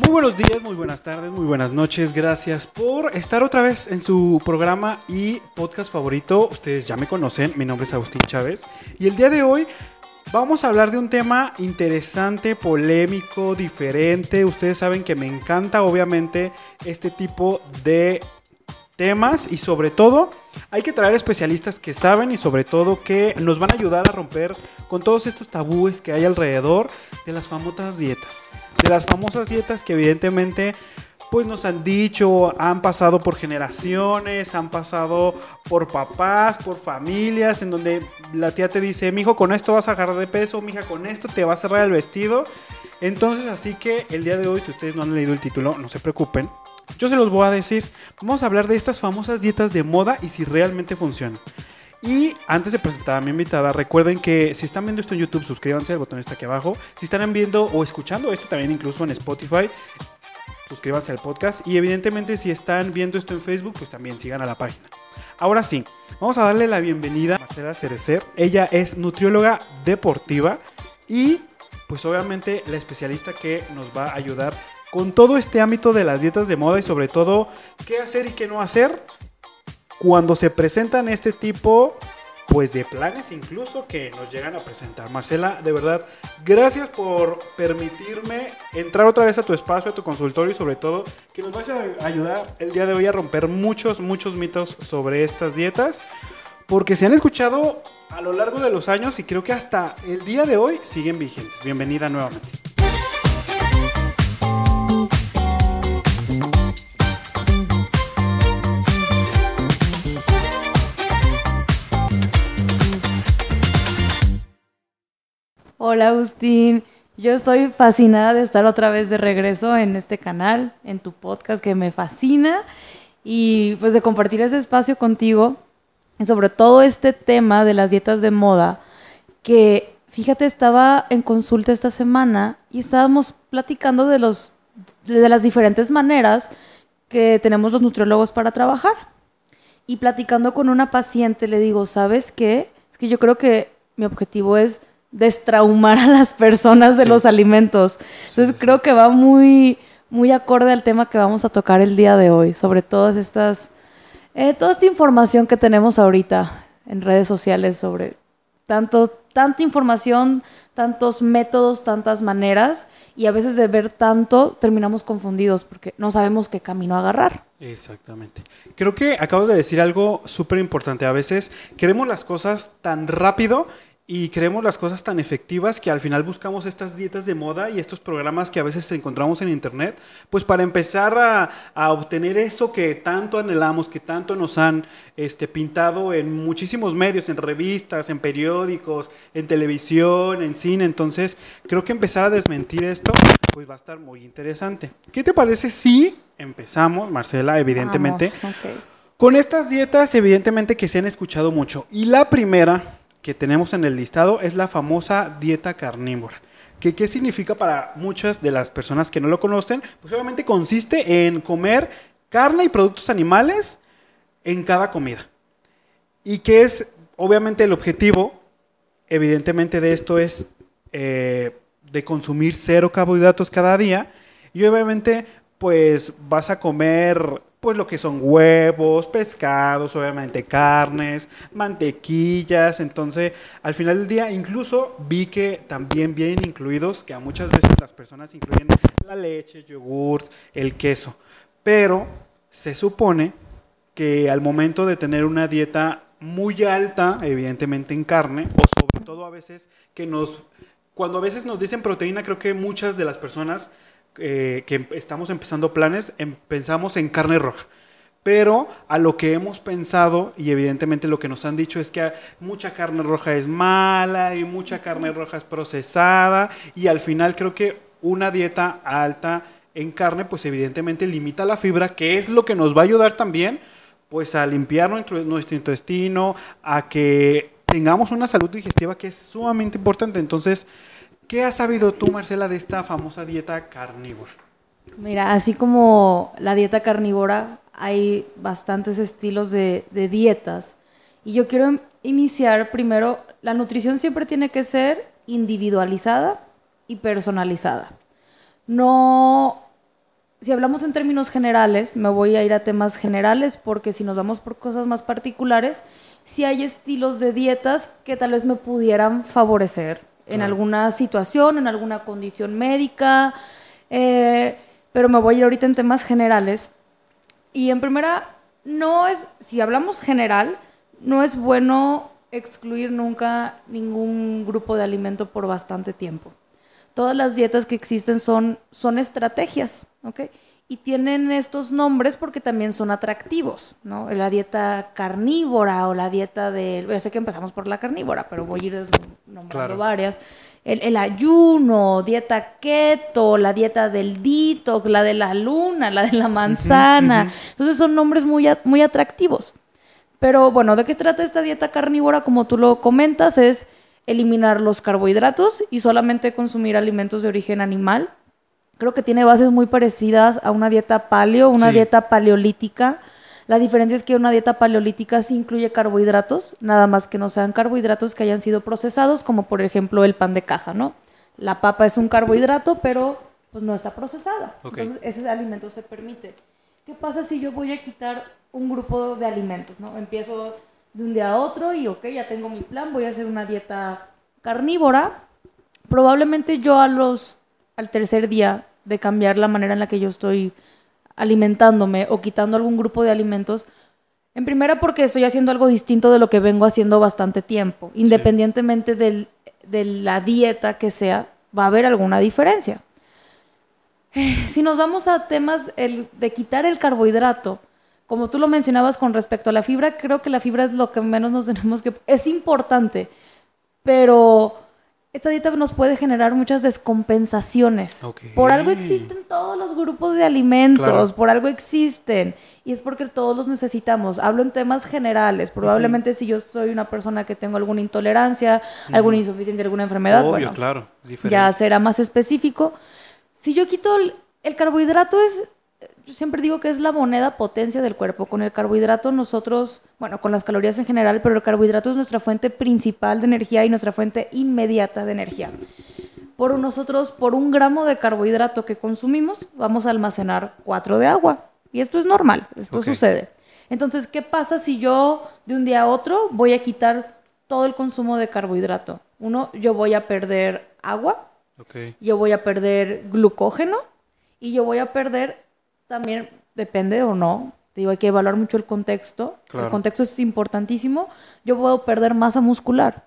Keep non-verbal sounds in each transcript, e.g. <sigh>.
Muy buenos días, muy buenas tardes, muy buenas noches. Gracias por estar otra vez en su programa y podcast favorito. Ustedes ya me conocen, mi nombre es Agustín Chávez. Y el día de hoy vamos a hablar de un tema interesante, polémico, diferente. Ustedes saben que me encanta obviamente este tipo de temas y sobre todo hay que traer especialistas que saben y sobre todo que nos van a ayudar a romper con todos estos tabúes que hay alrededor de las famosas dietas. De las famosas dietas que evidentemente pues nos han dicho, han pasado por generaciones, han pasado por papás, por familias, en donde la tía te dice, mijo, con esto vas a agarrar de peso, mija, con esto te va a cerrar el vestido. Entonces, así que el día de hoy, si ustedes no han leído el título, no se preocupen, yo se los voy a decir. Vamos a hablar de estas famosas dietas de moda y si realmente funcionan. Y antes de presentar a mi invitada, recuerden que si están viendo esto en YouTube, suscríbanse, el botón está aquí abajo. Si están viendo o escuchando esto también incluso en Spotify, suscríbanse al podcast. Y evidentemente si están viendo esto en Facebook, pues también sigan a la página. Ahora sí, vamos a darle la bienvenida a Marcela Cerecer. Ella es nutrióloga deportiva y pues obviamente la especialista que nos va a ayudar con todo este ámbito de las dietas de moda y sobre todo qué hacer y qué no hacer cuando se presentan este tipo pues de planes incluso que nos llegan a presentar. Marcela, de verdad, gracias por permitirme entrar otra vez a tu espacio, a tu consultorio y sobre todo que nos vayas a ayudar el día de hoy a romper muchos, muchos mitos sobre estas dietas, porque se han escuchado a lo largo de los años y creo que hasta el día de hoy siguen vigentes. Bienvenida nuevamente. Hola Agustín, yo estoy fascinada de estar otra vez de regreso en este canal, en tu podcast que me fascina y pues de compartir ese espacio contigo sobre todo este tema de las dietas de moda que fíjate estaba en consulta esta semana y estábamos platicando de los de las diferentes maneras que tenemos los nutriólogos para trabajar. Y platicando con una paciente le digo, ¿sabes qué? Es que yo creo que mi objetivo es destraumar a las personas de los alimentos. Entonces creo que va muy, muy acorde al tema que vamos a tocar el día de hoy, sobre todas estas, eh, toda esta información que tenemos ahorita en redes sociales sobre tanto, tanta información, tantos métodos, tantas maneras, y a veces de ver tanto terminamos confundidos porque no sabemos qué camino agarrar. Exactamente. Creo que acabo de decir algo súper importante. A veces queremos las cosas tan rápido y creemos las cosas tan efectivas que al final buscamos estas dietas de moda y estos programas que a veces encontramos en internet, pues para empezar a, obtener eso que tanto anhelamos, que tanto nos han este, pintado en muchísimos medios, en revistas, en periódicos, en televisión, en cine. Entonces, creo que empezar a desmentir esto, pues va a estar muy interesante. ¿Qué te parece si empezamos, Marcela, evidentemente? Con estas dietas, evidentemente que se han escuchado mucho. Y la primera que tenemos en el listado es la famosa dieta carnívora. ¿Qué, ¿Qué significa para muchas de las personas que no lo conocen? Pues obviamente consiste en comer carne y productos animales en cada comida. Y que es, obviamente, el objetivo, evidentemente, de esto es eh, de consumir cero carbohidratos cada día. Y obviamente, pues vas a comer pues lo que son huevos, pescados, obviamente carnes, mantequillas, entonces al final del día incluso vi que también vienen incluidos, que a muchas veces las personas incluyen la leche, yogur, el queso, pero se supone que al momento de tener una dieta muy alta, evidentemente en carne, o sobre todo a veces que nos, cuando a veces nos dicen proteína, creo que muchas de las personas eh, que estamos empezando planes, em, pensamos en carne roja. Pero a lo que hemos pensado, y evidentemente lo que nos han dicho es que mucha carne roja es mala y mucha carne roja es procesada, y al final creo que una dieta alta en carne, pues evidentemente limita la fibra, que es lo que nos va a ayudar también, pues a limpiar nuestro, nuestro intestino, a que tengamos una salud digestiva que es sumamente importante. Entonces, ¿Qué has sabido tú, Marcela, de esta famosa dieta carnívora? Mira, así como la dieta carnívora, hay bastantes estilos de, dietas. Y yo quiero iniciar primero, la nutrición siempre tiene que ser individualizada y personalizada. No, si hablamos en términos generales, me voy a ir a temas generales porque si nos vamos por cosas más particulares, si hay estilos de dietas que tal vez me pudieran favorecer en alguna situación, en alguna condición médica, eh, pero me voy a ir ahorita en temas generales. Y en primera, no es, si hablamos general, no es bueno excluir nunca ningún grupo de alimento por bastante tiempo. Todas las dietas que existen son, son estrategias, ¿ok? Y tienen estos nombres porque también son atractivos, ¿no? La dieta carnívora o la dieta de... Ya sé que empezamos por la carnívora, pero voy a ir nombrando varias. El, el, ayuno, dieta keto, la dieta del detox, la de la luna, la de la manzana. Entonces son nombres muy, muy atractivos. Pero bueno, ¿de qué trata esta dieta carnívora? Como tú lo comentas, es eliminar los carbohidratos y solamente consumir alimentos de origen animal. Creo que tiene bases muy parecidas a una dieta paleo, una dieta paleolítica. La diferencia es que una dieta paleolítica sí incluye carbohidratos, nada más que no sean carbohidratos que hayan sido procesados, como por ejemplo el pan de caja, ¿no? La papa es un carbohidrato, pero pues no está procesada. Entonces ese alimento se permite. ¿Qué pasa si yo voy a quitar un grupo de alimentos, ¿no? Empiezo de un día a otro y, ok, ya tengo mi plan, voy a hacer una dieta carnívora. Probablemente yo a los, al tercer día de cambiar la manera en la que yo estoy alimentándome o quitando algún grupo de alimentos, en primera porque estoy haciendo algo distinto de lo que vengo haciendo bastante tiempo. Independientemente de la dieta que sea, va a haber alguna diferencia. <sighs> Si nos vamos a temas de quitar el carbohidrato, como tú lo mencionabas con respecto a la fibra, creo que la fibra es lo que menos nos <laughs> tenemos que... Es importante, pero esta dieta nos puede generar muchas descompensaciones. Por algo existen todos los grupos de alimentos, por algo existen. Y es porque todos los necesitamos. Hablo en temas generales. Probablemente si yo soy una persona que tengo alguna intolerancia, alguna insuficiencia, alguna enfermedad, bueno, claro, ya será más específico. Si yo quito el carbohidrato es yo siempre digo que es la moneda potencia del cuerpo. Con el carbohidrato nosotros, bueno, con las calorías en general, pero el carbohidrato es nuestra fuente principal de energía y nuestra fuente inmediata de energía. Por nosotros, por un gramo de carbohidrato que consumimos, vamos a almacenar cuatro de agua. Y esto es normal, esto sucede. Entonces, ¿qué pasa si yo de un día a otro voy a quitar todo el consumo de carbohidrato? Uno, yo voy a perder agua, yo voy a perder glucógeno y yo voy a perder también depende o no. digo, hay que evaluar mucho el contexto. El contexto es importantísimo. Yo puedo perder masa muscular.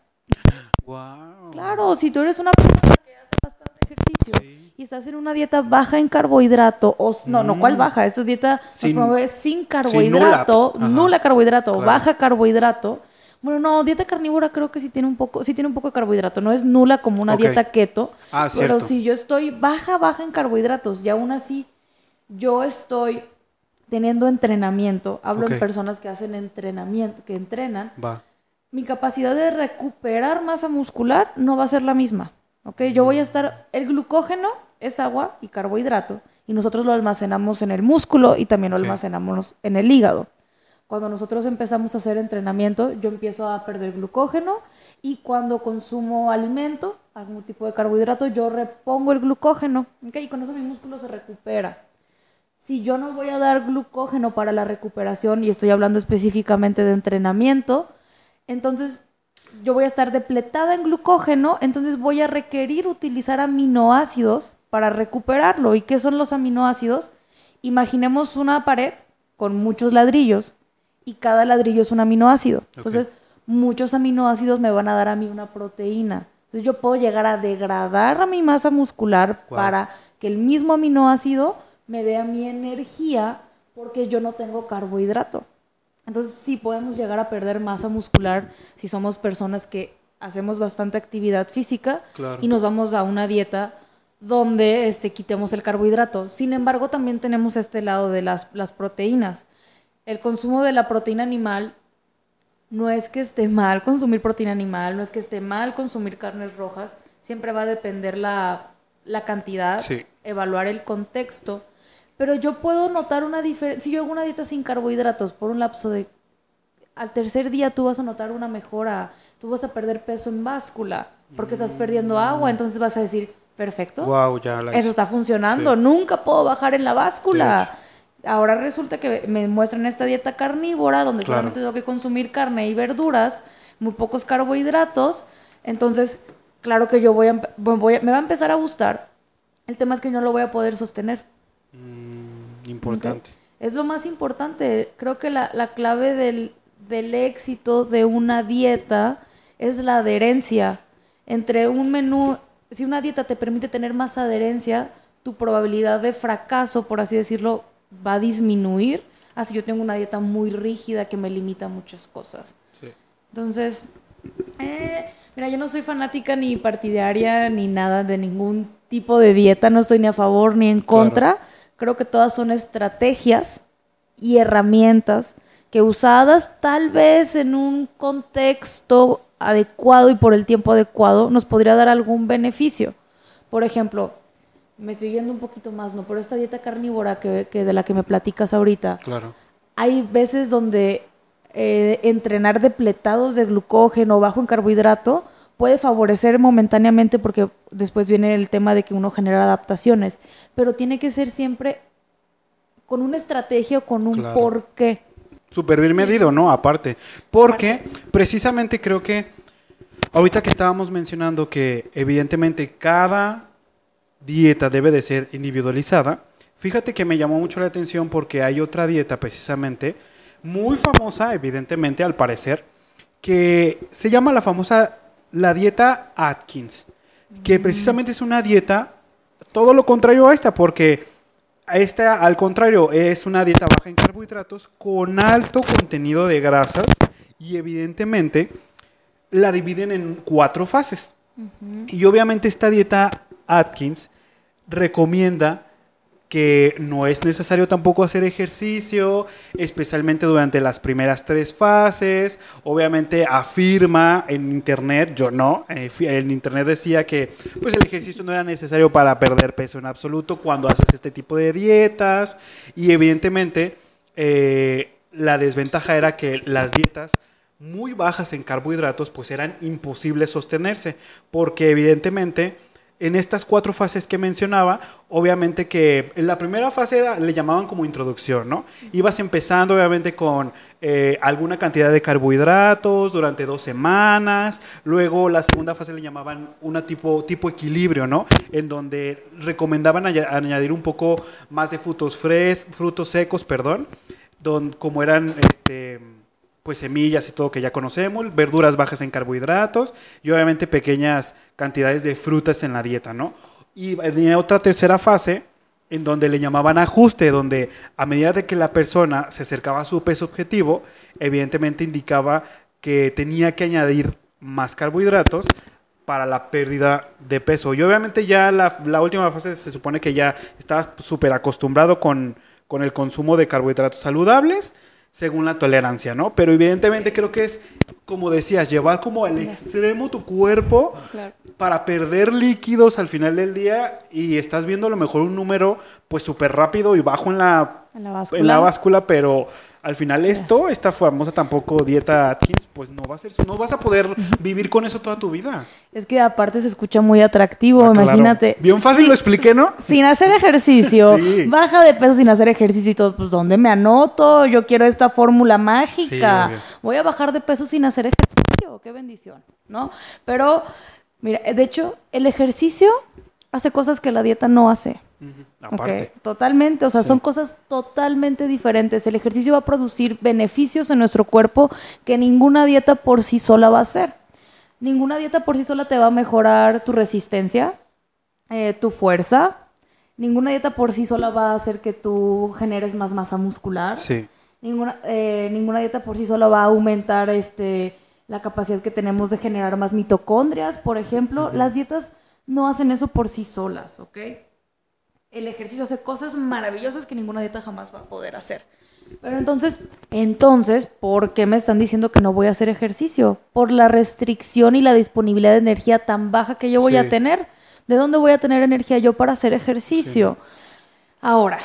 Claro, si tú eres una persona que hace bastante ejercicio y estás en una dieta baja en carbohidrato, o no, no, ¿cuál mm. baja? Esta dieta sin, promueve sin carbohidrato, nula, carbohidrato, baja carbohidrato. Bueno, no, dieta carnívora creo que sí tiene un poco, sí tiene un poco de carbohidrato. No es nula como una dieta keto. Ah, pero si yo estoy baja, baja en carbohidratos y aún así yo estoy teniendo entrenamiento, hablo en personas que hacen entrenamiento, que entrenan, mi capacidad de recuperar masa muscular no va a ser la misma. ¿ok? Yo voy a estar, el glucógeno es agua y carbohidrato, y nosotros lo almacenamos en el músculo y también lo almacenamos en el hígado. Cuando nosotros empezamos a hacer entrenamiento, yo empiezo a perder glucógeno y cuando consumo alimento, algún tipo de carbohidrato, yo repongo el glucógeno, ¿ok? Y con eso mi músculo se recupera si yo no voy a dar glucógeno para la recuperación, y estoy hablando específicamente de entrenamiento, entonces yo voy a estar depletada en glucógeno, entonces voy a requerir utilizar aminoácidos para recuperarlo. ¿Y qué son los aminoácidos? Imaginemos una pared con muchos ladrillos y cada ladrillo es un aminoácido. Entonces, muchos aminoácidos me van a dar a mí una proteína. Entonces, yo puedo llegar a degradar a mi masa muscular para que el mismo aminoácido me dé a mi energía porque yo no tengo carbohidrato. Entonces sí podemos llegar a perder masa muscular si somos personas que hacemos bastante actividad física y nos vamos a una dieta donde este, quitemos el carbohidrato. Sin embargo, también tenemos este lado de las, las proteínas. El consumo de la proteína animal no es que esté mal consumir proteína animal, no es que esté mal consumir carnes rojas, siempre va a depender la, la cantidad, evaluar el contexto pero yo puedo notar una diferencia. Si yo hago una dieta sin carbohidratos por un lapso de. Al tercer día tú vas a notar una mejora. Tú vas a perder peso en báscula porque estás perdiendo agua. Entonces vas a decir, Perfecto. Wow, ya la Eso está funcionando. Sí. Nunca puedo bajar en la báscula. Ahora resulta que me muestran esta dieta carnívora donde Claro. solamente tengo que consumir carne y verduras, muy pocos carbohidratos. Entonces, claro que yo voy a, voy a- me va a empezar a gustar. El tema es que no lo voy a poder sostener. Mm, importante. Es lo más importante. Creo que la, la clave del, del éxito de una dieta es la adherencia. Entre un menú, si una dieta te permite tener más adherencia, tu probabilidad de fracaso, por así decirlo, va a disminuir. Así yo tengo una dieta muy rígida que me limita a muchas cosas. Sí. Entonces, eh, mira, yo no soy fanática ni partidaria ni nada de ningún tipo de dieta, no estoy ni a favor ni en contra. Creo que todas son estrategias y herramientas que usadas tal vez en un contexto adecuado y por el tiempo adecuado nos podría dar algún beneficio. Por ejemplo, me estoy yendo un poquito más, ¿no? Pero esta dieta carnívora que, que de la que me platicas ahorita, Claro. hay veces donde eh, entrenar depletados de glucógeno bajo en carbohidrato puede favorecer momentáneamente porque después viene el tema de que uno genera adaptaciones, pero tiene que ser siempre con una estrategia o con un Claro. porqué. Súper bien medido, ¿no? Aparte. Porque precisamente creo que ahorita que estábamos mencionando que evidentemente cada dieta debe de ser individualizada, fíjate que me llamó mucho la atención porque hay otra dieta precisamente muy famosa, evidentemente al parecer, que se llama la famosa la dieta Atkins, que precisamente es una dieta todo lo contrario a esta, porque esta, al contrario, es una dieta baja en carbohidratos con alto contenido de grasas y evidentemente la dividen en cuatro fases. Y obviamente esta dieta Atkins recomienda que no es necesario tampoco hacer ejercicio, especialmente durante las primeras tres fases. Obviamente afirma en internet, yo no, eh, en internet decía que pues el ejercicio no era necesario para perder peso en absoluto cuando haces este tipo de dietas. Y evidentemente eh, la desventaja era que las dietas muy bajas en carbohidratos pues eran imposibles sostenerse porque evidentemente en estas cuatro fases que mencionaba, obviamente que en la primera fase le llamaban como introducción, ¿no? Ibas empezando obviamente con eh, alguna cantidad de carbohidratos durante dos semanas, luego la segunda fase le llamaban una tipo, tipo equilibrio, ¿no? En donde recomendaban aña- añadir un poco más de frutos fres, frutos secos, perdón, don, como eran este pues semillas y todo que ya conocemos, verduras bajas en carbohidratos y obviamente pequeñas cantidades de frutas en la dieta, ¿no? Y venía otra tercera fase en donde le llamaban ajuste, donde a medida de que la persona se acercaba a su peso objetivo, evidentemente indicaba que tenía que añadir más carbohidratos para la pérdida de peso. Y obviamente ya la, última fase se supone que ya estabas súper acostumbrado con, con el consumo de carbohidratos saludables según la tolerancia, ¿no? Pero evidentemente creo que es, como decías, llevar como al extremo tu cuerpo Claro. para perder líquidos al final del día y estás viendo a lo mejor un número pues súper rápido y bajo en la, En la en la báscula, pero al final esto, esta famosa tampoco dieta Atkins, pues no va a ser, no vas a poder vivir con eso toda tu vida. Es que aparte se escucha muy atractivo, Ah, claro. imagínate. Bien fácil Sí, lo expliqué, ¿no? Sin hacer ejercicio, <laughs> Sí. baja de peso sin hacer ejercicio y todo, pues ¿dónde me anoto? Yo quiero esta fórmula mágica. Sí. Voy a bajar de peso sin hacer ejercicio, qué bendición, ¿no? Pero, mira, de hecho, el ejercicio hace cosas que la dieta no hace. Ujú, Aparte. Ok, Totalmente, o sea, son cosas totalmente diferentes. El ejercicio va a producir beneficios en nuestro cuerpo que ninguna dieta por sí sola va a hacer. Ninguna dieta por sí sola te va a mejorar tu resistencia, eh, tu fuerza. Ninguna dieta por sí sola va a hacer que tú generes más masa muscular. Sí. Ninguna, eh, ninguna dieta por sí sola va a aumentar este, la capacidad que tenemos de generar más mitocondrias, por ejemplo. Las dietas no hacen eso por sí solas, ¿ok? El ejercicio hace cosas maravillosas que ninguna dieta jamás va a poder hacer. Pero entonces, entonces, ¿por qué me están diciendo que no voy a hacer ejercicio? Por la restricción y la disponibilidad de energía tan baja que yo voy Sí. a tener. ¿De dónde voy a tener energía yo para hacer ejercicio? Ahora,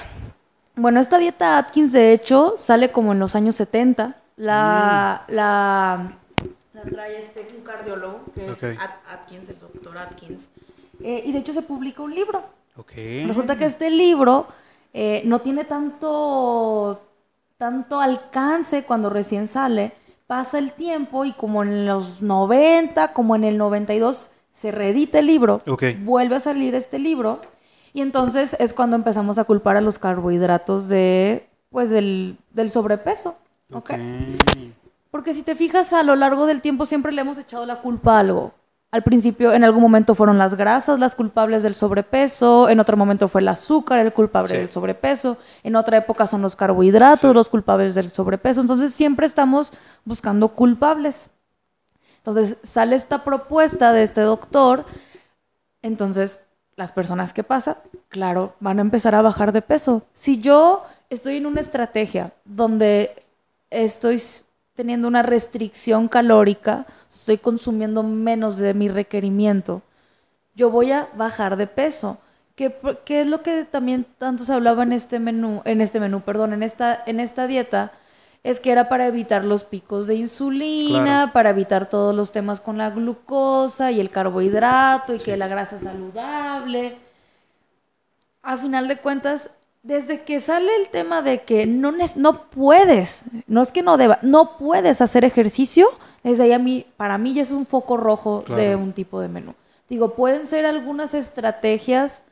bueno, esta dieta Atkins, de hecho, sale como en los años 70. La, la, la trae este, un cardiólogo, que es Atkins, el doctor Atkins. Eh, y de hecho se publica un libro. Ok. Resulta que este libro eh, no tiene tanto, tanto alcance cuando recién sale. Pasa el tiempo y como en los 90, como en el 92, se reedita el libro. Ok. Vuelve a salir este libro. Y entonces es cuando empezamos a culpar a los carbohidratos de, pues, del, del sobrepeso. ¿ok? Ok. Porque si te fijas, a lo largo del tiempo siempre le hemos echado la culpa a algo. Al principio, en algún momento fueron las grasas las culpables del sobrepeso, en otro momento fue el azúcar el culpable Sí. del sobrepeso, en otra época son los carbohidratos Sí. los culpables del sobrepeso. Entonces siempre estamos buscando culpables. Entonces sale esta propuesta de este doctor, entonces las personas que pasa, claro, van a empezar a bajar de peso. Si yo estoy en una estrategia donde estoy teniendo una restricción calórica, estoy consumiendo menos de mi requerimiento, yo voy a bajar de peso. ¿Qué, qué es lo que también tanto se hablaba en este menú, en este menú, perdón, en esta, en esta dieta? Es que era para evitar los picos de insulina, Claro. para evitar todos los temas con la glucosa y el carbohidrato y Sí. que la grasa saludable. A final de cuentas, desde que sale el tema de que no, no puedes, no es que no deba, no puedes hacer ejercicio, desde ahí a mí, para mí ya es un foco rojo de un tipo de menú. Digo, pueden ser algunas estrategias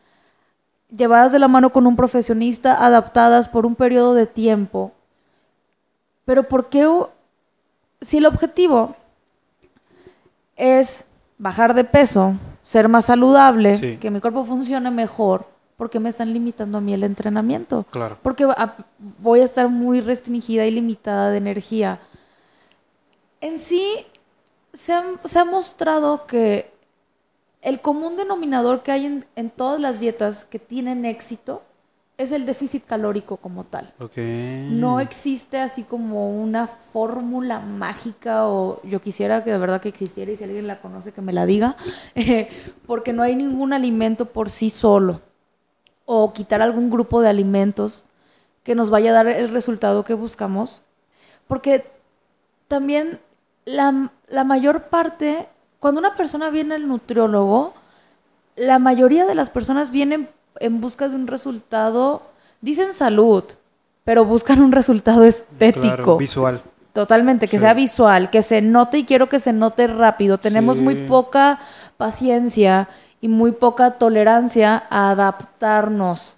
llevadas de la mano con un profesionista, adaptadas por un periodo de tiempo. Pero ¿por qué? Si el objetivo es bajar de peso, ser más saludable, Sí. que mi cuerpo funcione mejor, ¿por qué me están limitando a mí el entrenamiento? Claro. Porque voy a estar muy restringida y limitada de energía. En sí, se ha, se ha mostrado que el común denominador que hay en, en todas las dietas que tienen éxito es el déficit calórico como tal. Ok. No existe así como una fórmula mágica o yo quisiera que de verdad que existiera y si alguien la conoce que me la diga, <laughs> eh, porque no hay ningún alimento por sí solo o quitar algún grupo de alimentos que nos vaya a dar el resultado que buscamos, porque también la, la mayor parte, cuando una persona viene al nutriólogo, la mayoría de las personas vienen en busca de un resultado, dicen salud, pero buscan un resultado estético. Claro, visual. Totalmente, que Sí. sea visual, que se note y quiero que se note rápido. Tenemos Sí. muy poca paciencia y muy poca tolerancia a adaptarnos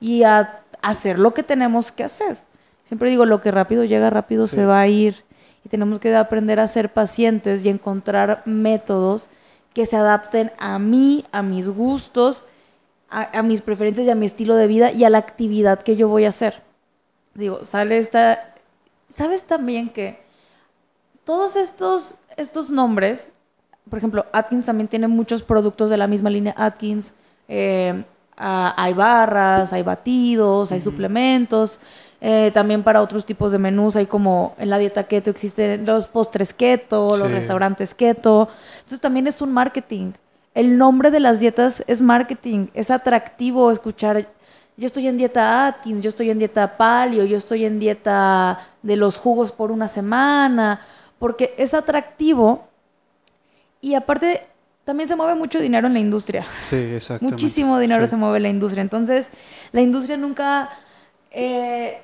y a hacer lo que tenemos que hacer. Siempre digo, lo que rápido llega, rápido Sí. se va a ir. Y tenemos que aprender a ser pacientes y encontrar métodos que se adapten a mí, a mis gustos, a, a mis preferencias y a mi estilo de vida y a la actividad que yo voy a hacer. Digo, sale esta... ¿Sabes también que todos estos, estos nombres, por ejemplo, Atkins también tiene muchos productos de la misma línea Atkins, eh, ah, hay barras, hay batidos, hay suplementos, eh, también para otros tipos de menús, hay como en la dieta keto existen los postres keto, los restaurantes keto, entonces también es un marketing. El nombre de las dietas es marketing, es atractivo escuchar yo estoy en dieta Atkins, yo estoy en dieta paleo, yo estoy en dieta de los jugos por una semana, porque es atractivo y aparte también se mueve mucho dinero en la industria. Sí, exactamente. Muchísimo dinero Sí. se mueve en la industria. Entonces, la industria nunca, eh,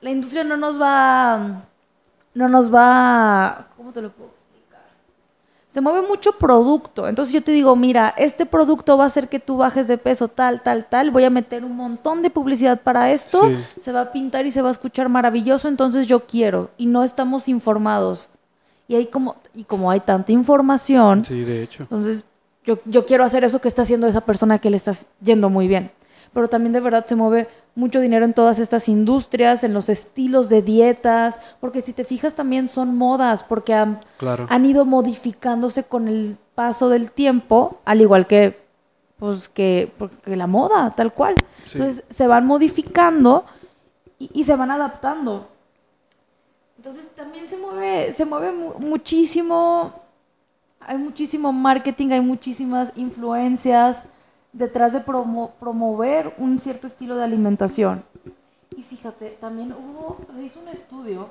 la industria no nos va, no nos va, ¿cómo te lo puedo explicar? Se mueve mucho producto. Entonces yo te digo, mira, este producto va a hacer que tú bajes de peso tal, tal, tal. Voy a meter un montón de publicidad para esto. Sí. Se va a pintar y se va a escuchar maravilloso. Entonces yo quiero. Y no estamos informados. Y hay como, y como hay tanta información, Sí, de hecho. entonces, yo, yo quiero hacer eso que está haciendo esa persona que le estás yendo muy bien. Pero también de verdad se mueve mucho dinero en todas estas industrias, en los estilos de dietas, porque si te fijas también son modas, porque han, Claro. han ido modificándose con el paso del tiempo, al igual que, pues, que, porque la moda, tal cual. Sí. Entonces se van modificando y, y se van adaptando. Entonces también se mueve, se mueve mu- muchísimo, hay muchísimo marketing, hay muchísimas influencias detrás de promo- promover un cierto estilo de alimentación. Y fíjate, también hubo, se hizo un estudio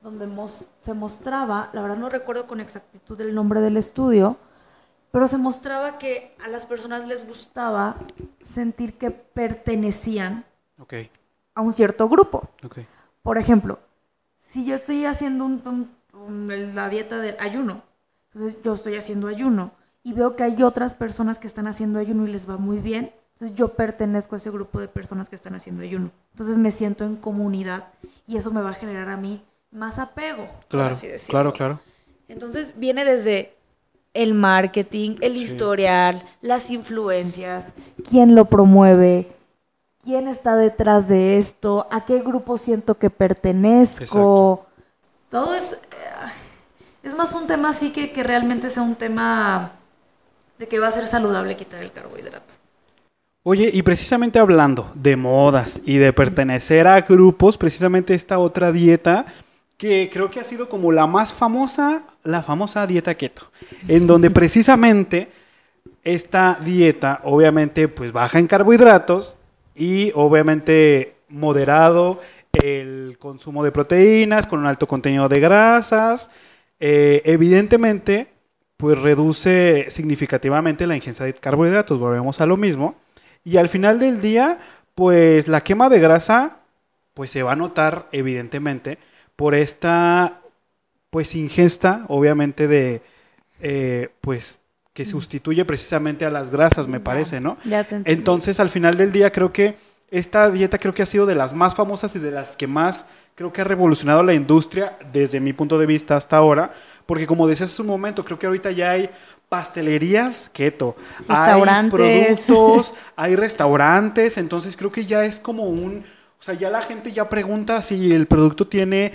donde mos- se mostraba, la verdad no recuerdo con exactitud el nombre del estudio, pero se mostraba que a las personas les gustaba sentir que pertenecían a un cierto grupo. Por ejemplo, si yo estoy haciendo un- un- un- la dieta del ayuno, entonces yo estoy haciendo ayuno y veo que hay otras personas que están haciendo ayuno y les va muy bien, entonces yo pertenezco a ese grupo de personas que están haciendo ayuno. Entonces me siento en comunidad y eso me va a generar a mí más apego. por Claro, así decirlo. claro, claro. Entonces viene desde el marketing, el historial, las influencias, quién lo promueve, quién está detrás de esto, a qué grupo siento que pertenezco. Todo es, eh, es más un tema así que, que realmente sea un tema de que va a ser saludable quitar el carbohidrato. Oye, y precisamente hablando de modas y de pertenecer a grupos, precisamente esta otra dieta que creo que ha sido como la más famosa, la famosa dieta keto, en donde precisamente esta dieta obviamente pues baja en carbohidratos y obviamente moderado el consumo de proteínas con un alto contenido de grasas, eh, evidentemente pues reduce significativamente la ingesta de carbohidratos, volvemos a lo mismo. Y al final del día, pues la quema de grasa, pues se va a notar evidentemente por esta, pues ingesta, obviamente de, eh, pues que sustituye precisamente a las grasas, me parece, ¿no? Ya te. Entonces, al final del día, creo que esta dieta creo que ha sido de las más famosas y de las que más creo que ha revolucionado la industria desde mi punto de vista hasta ahora, porque como decías hace un momento, creo que ahorita ya hay pastelerías keto, Restaurantes. hay productos, hay restaurantes, entonces creo que ya es como un, o sea, ya la gente ya pregunta si el producto tiene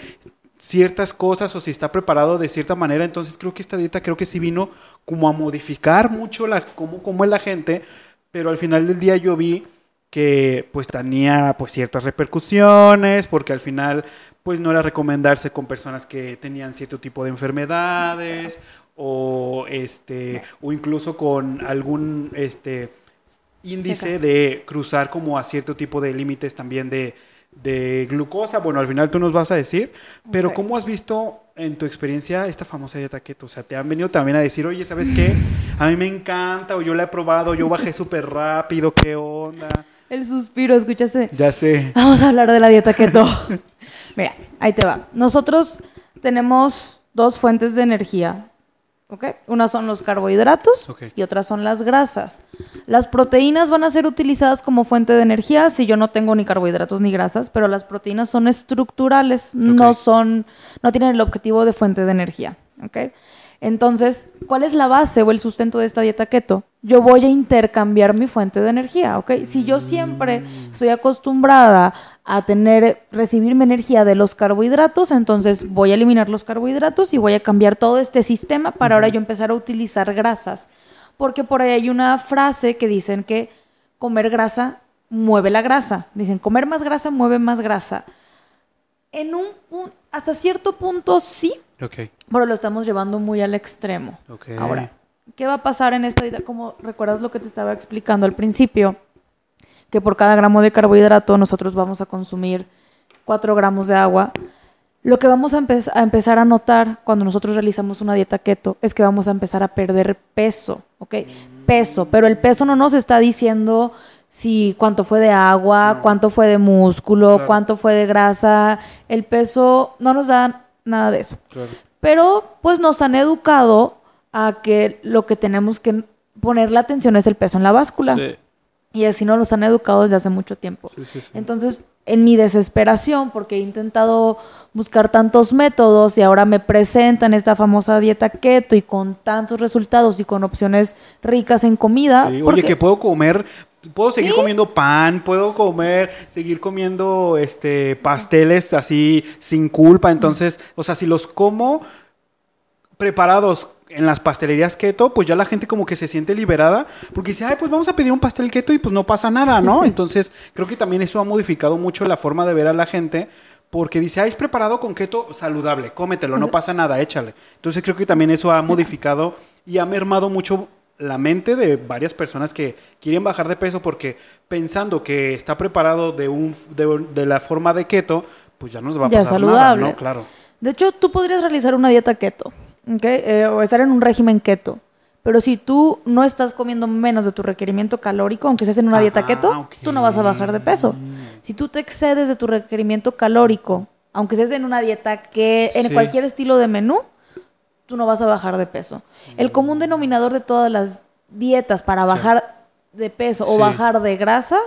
ciertas cosas o si está preparado de cierta manera, entonces creo que esta dieta creo que sí vino como a modificar mucho la cómo, cómo es la gente, pero al final del día yo vi que pues tenía pues ciertas repercusiones, porque al final pues no era recomendarse con personas que tenían cierto tipo de enfermedades o este o incluso con algún este índice de cruzar como a cierto tipo de límites también de, de glucosa. Bueno, al final tú nos vas a decir, pero. ¿cómo has visto en tu experiencia esta famosa dieta keto? O sea, te han venido también a decir, oye, ¿sabes qué? A mí me encanta, o yo la he probado, yo bajé súper rápido, ¿qué onda? El suspiro, ¿escuchaste? Ya sé. Vamos a hablar de la dieta keto. <laughs> Mira, ahí te va. Nosotros tenemos dos fuentes de energía. ¿Ok? Una son los carbohidratos Ok. y otras son las grasas. Las proteínas van a ser utilizadas como fuente de energía si yo no tengo ni carbohidratos ni grasas, pero las proteínas son estructurales, no son, no tienen el objetivo de fuente de energía. Entonces, ¿cuál es la base o el sustento de esta dieta keto? Yo voy a intercambiar mi fuente de energía, ¿ok? Si yo siempre estoy acostumbrada a tener, recibir mi energía de los carbohidratos, entonces voy a eliminar los carbohidratos y voy a cambiar todo este sistema para ahora yo empezar a utilizar grasas. Porque por ahí hay una frase que dicen que comer grasa mueve la grasa. Dicen, comer más grasa mueve más grasa. En un pun- hasta cierto punto sí, Ok, pero lo estamos llevando muy al extremo. ok. Ahora, ¿qué va a pasar en esta dieta? Como recuerdas lo que te estaba explicando al principio, que por cada gramo de carbohidrato nosotros vamos a consumir 4 gramos de agua. Lo que vamos a, empe- a empezar a notar cuando nosotros realizamos una dieta keto es que vamos a empezar a perder peso, ¿ok? Peso, pero el peso no nos está diciendo si cuánto fue de agua, cuánto fue de músculo, Claro. cuánto fue de grasa. El peso no nos da nada de eso. Claro. Pero pues nos han educado a que lo que tenemos que poner la atención es el peso en la báscula. Sí, Y así nos los han educado desde hace mucho tiempo. sí, sí, sí. Entonces, en mi desesperación, porque he intentado buscar tantos métodos y ahora me presentan esta famosa dieta keto y con tantos resultados y con opciones ricas en comida. Sí, porque- Oye, que puedo comer, puedo seguir Sí. comiendo pan, puedo comer, seguir comiendo este pasteles así sin culpa. Entonces, o sea, si los como preparados en las pastelerías keto, pues ya la gente como que se siente liberada, porque dice, ay, pues vamos a pedir un pastel keto y pues no pasa nada, ¿no? <laughs> Entonces, creo que también eso ha modificado mucho la forma de ver a la gente, porque dice, ay, es preparado con keto saludable, cómetelo, no pasa nada, échale. Entonces, creo que también eso ha modificado y ha mermado mucho la mente de varias personas que quieren bajar de peso porque pensando que está preparado de, un, de, de la forma de keto, pues ya no les va a Ya pasar saludable. nada, ¿no? Claro. De hecho, tú podrías realizar una dieta keto. Eh, o estar en un régimen keto, Pero si tú no estás comiendo menos de tu requerimiento calórico, aunque estés en una dieta Ah, keto, tú no vas a bajar de peso. Si tú te excedes de tu requerimiento calórico, aunque estés en una dieta que en Sí. cualquier estilo de menú, tú no vas a bajar de peso. El común denominador de todas las dietas para bajar de peso o Sí. bajar de grasa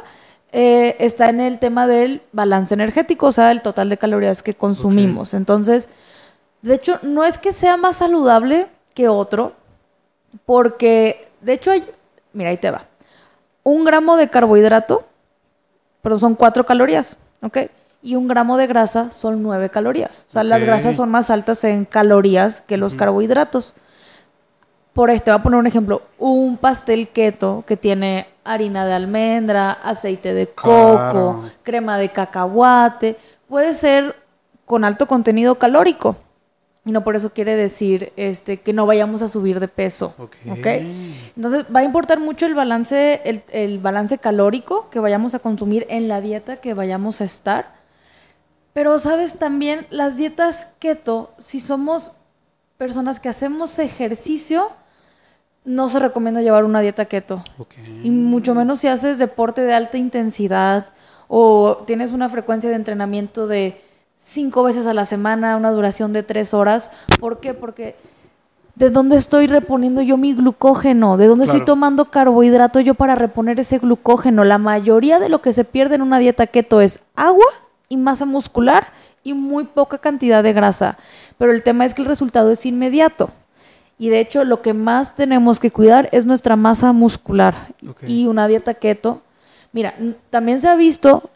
eh, está en el tema del balance energético, o sea, el total de calorías que consumimos. Entonces, de hecho, no es que sea más saludable que otro, porque, de hecho, hay, mira, ahí te va. Un gramo de carbohidrato, pero son cuatro calorías, ¿ok? Y un gramo de grasa son nueve calorías. O sea, las grasas son más altas en calorías que los carbohidratos. Por este, voy a poner un ejemplo. Un pastel keto que tiene harina de almendra, aceite de coco, Claro. crema de cacahuate, puede ser con alto contenido calórico. Y no por eso quiere decir este, que no vayamos a subir de peso. Ok. ¿ok? Entonces va a importar mucho el balance, el, el balance calórico que vayamos a consumir en la dieta que vayamos a estar. Pero sabes también, las dietas keto, si somos personas que hacemos ejercicio, no se recomienda llevar una dieta keto. Y mucho menos si haces deporte de alta intensidad o tienes una frecuencia de entrenamiento de cinco veces a la semana, una duración de tres horas. ¿Por qué? Porque ¿de dónde estoy reponiendo yo mi glucógeno? ¿De dónde estoy tomando carbohidrato yo para reponer ese glucógeno? La mayoría de lo que se pierde en una dieta keto es agua y masa muscular y muy poca cantidad de grasa. Pero el tema es que el resultado es inmediato. Y de hecho lo que más tenemos que cuidar es nuestra masa muscular. Y una dieta keto. Mira, también se ha visto,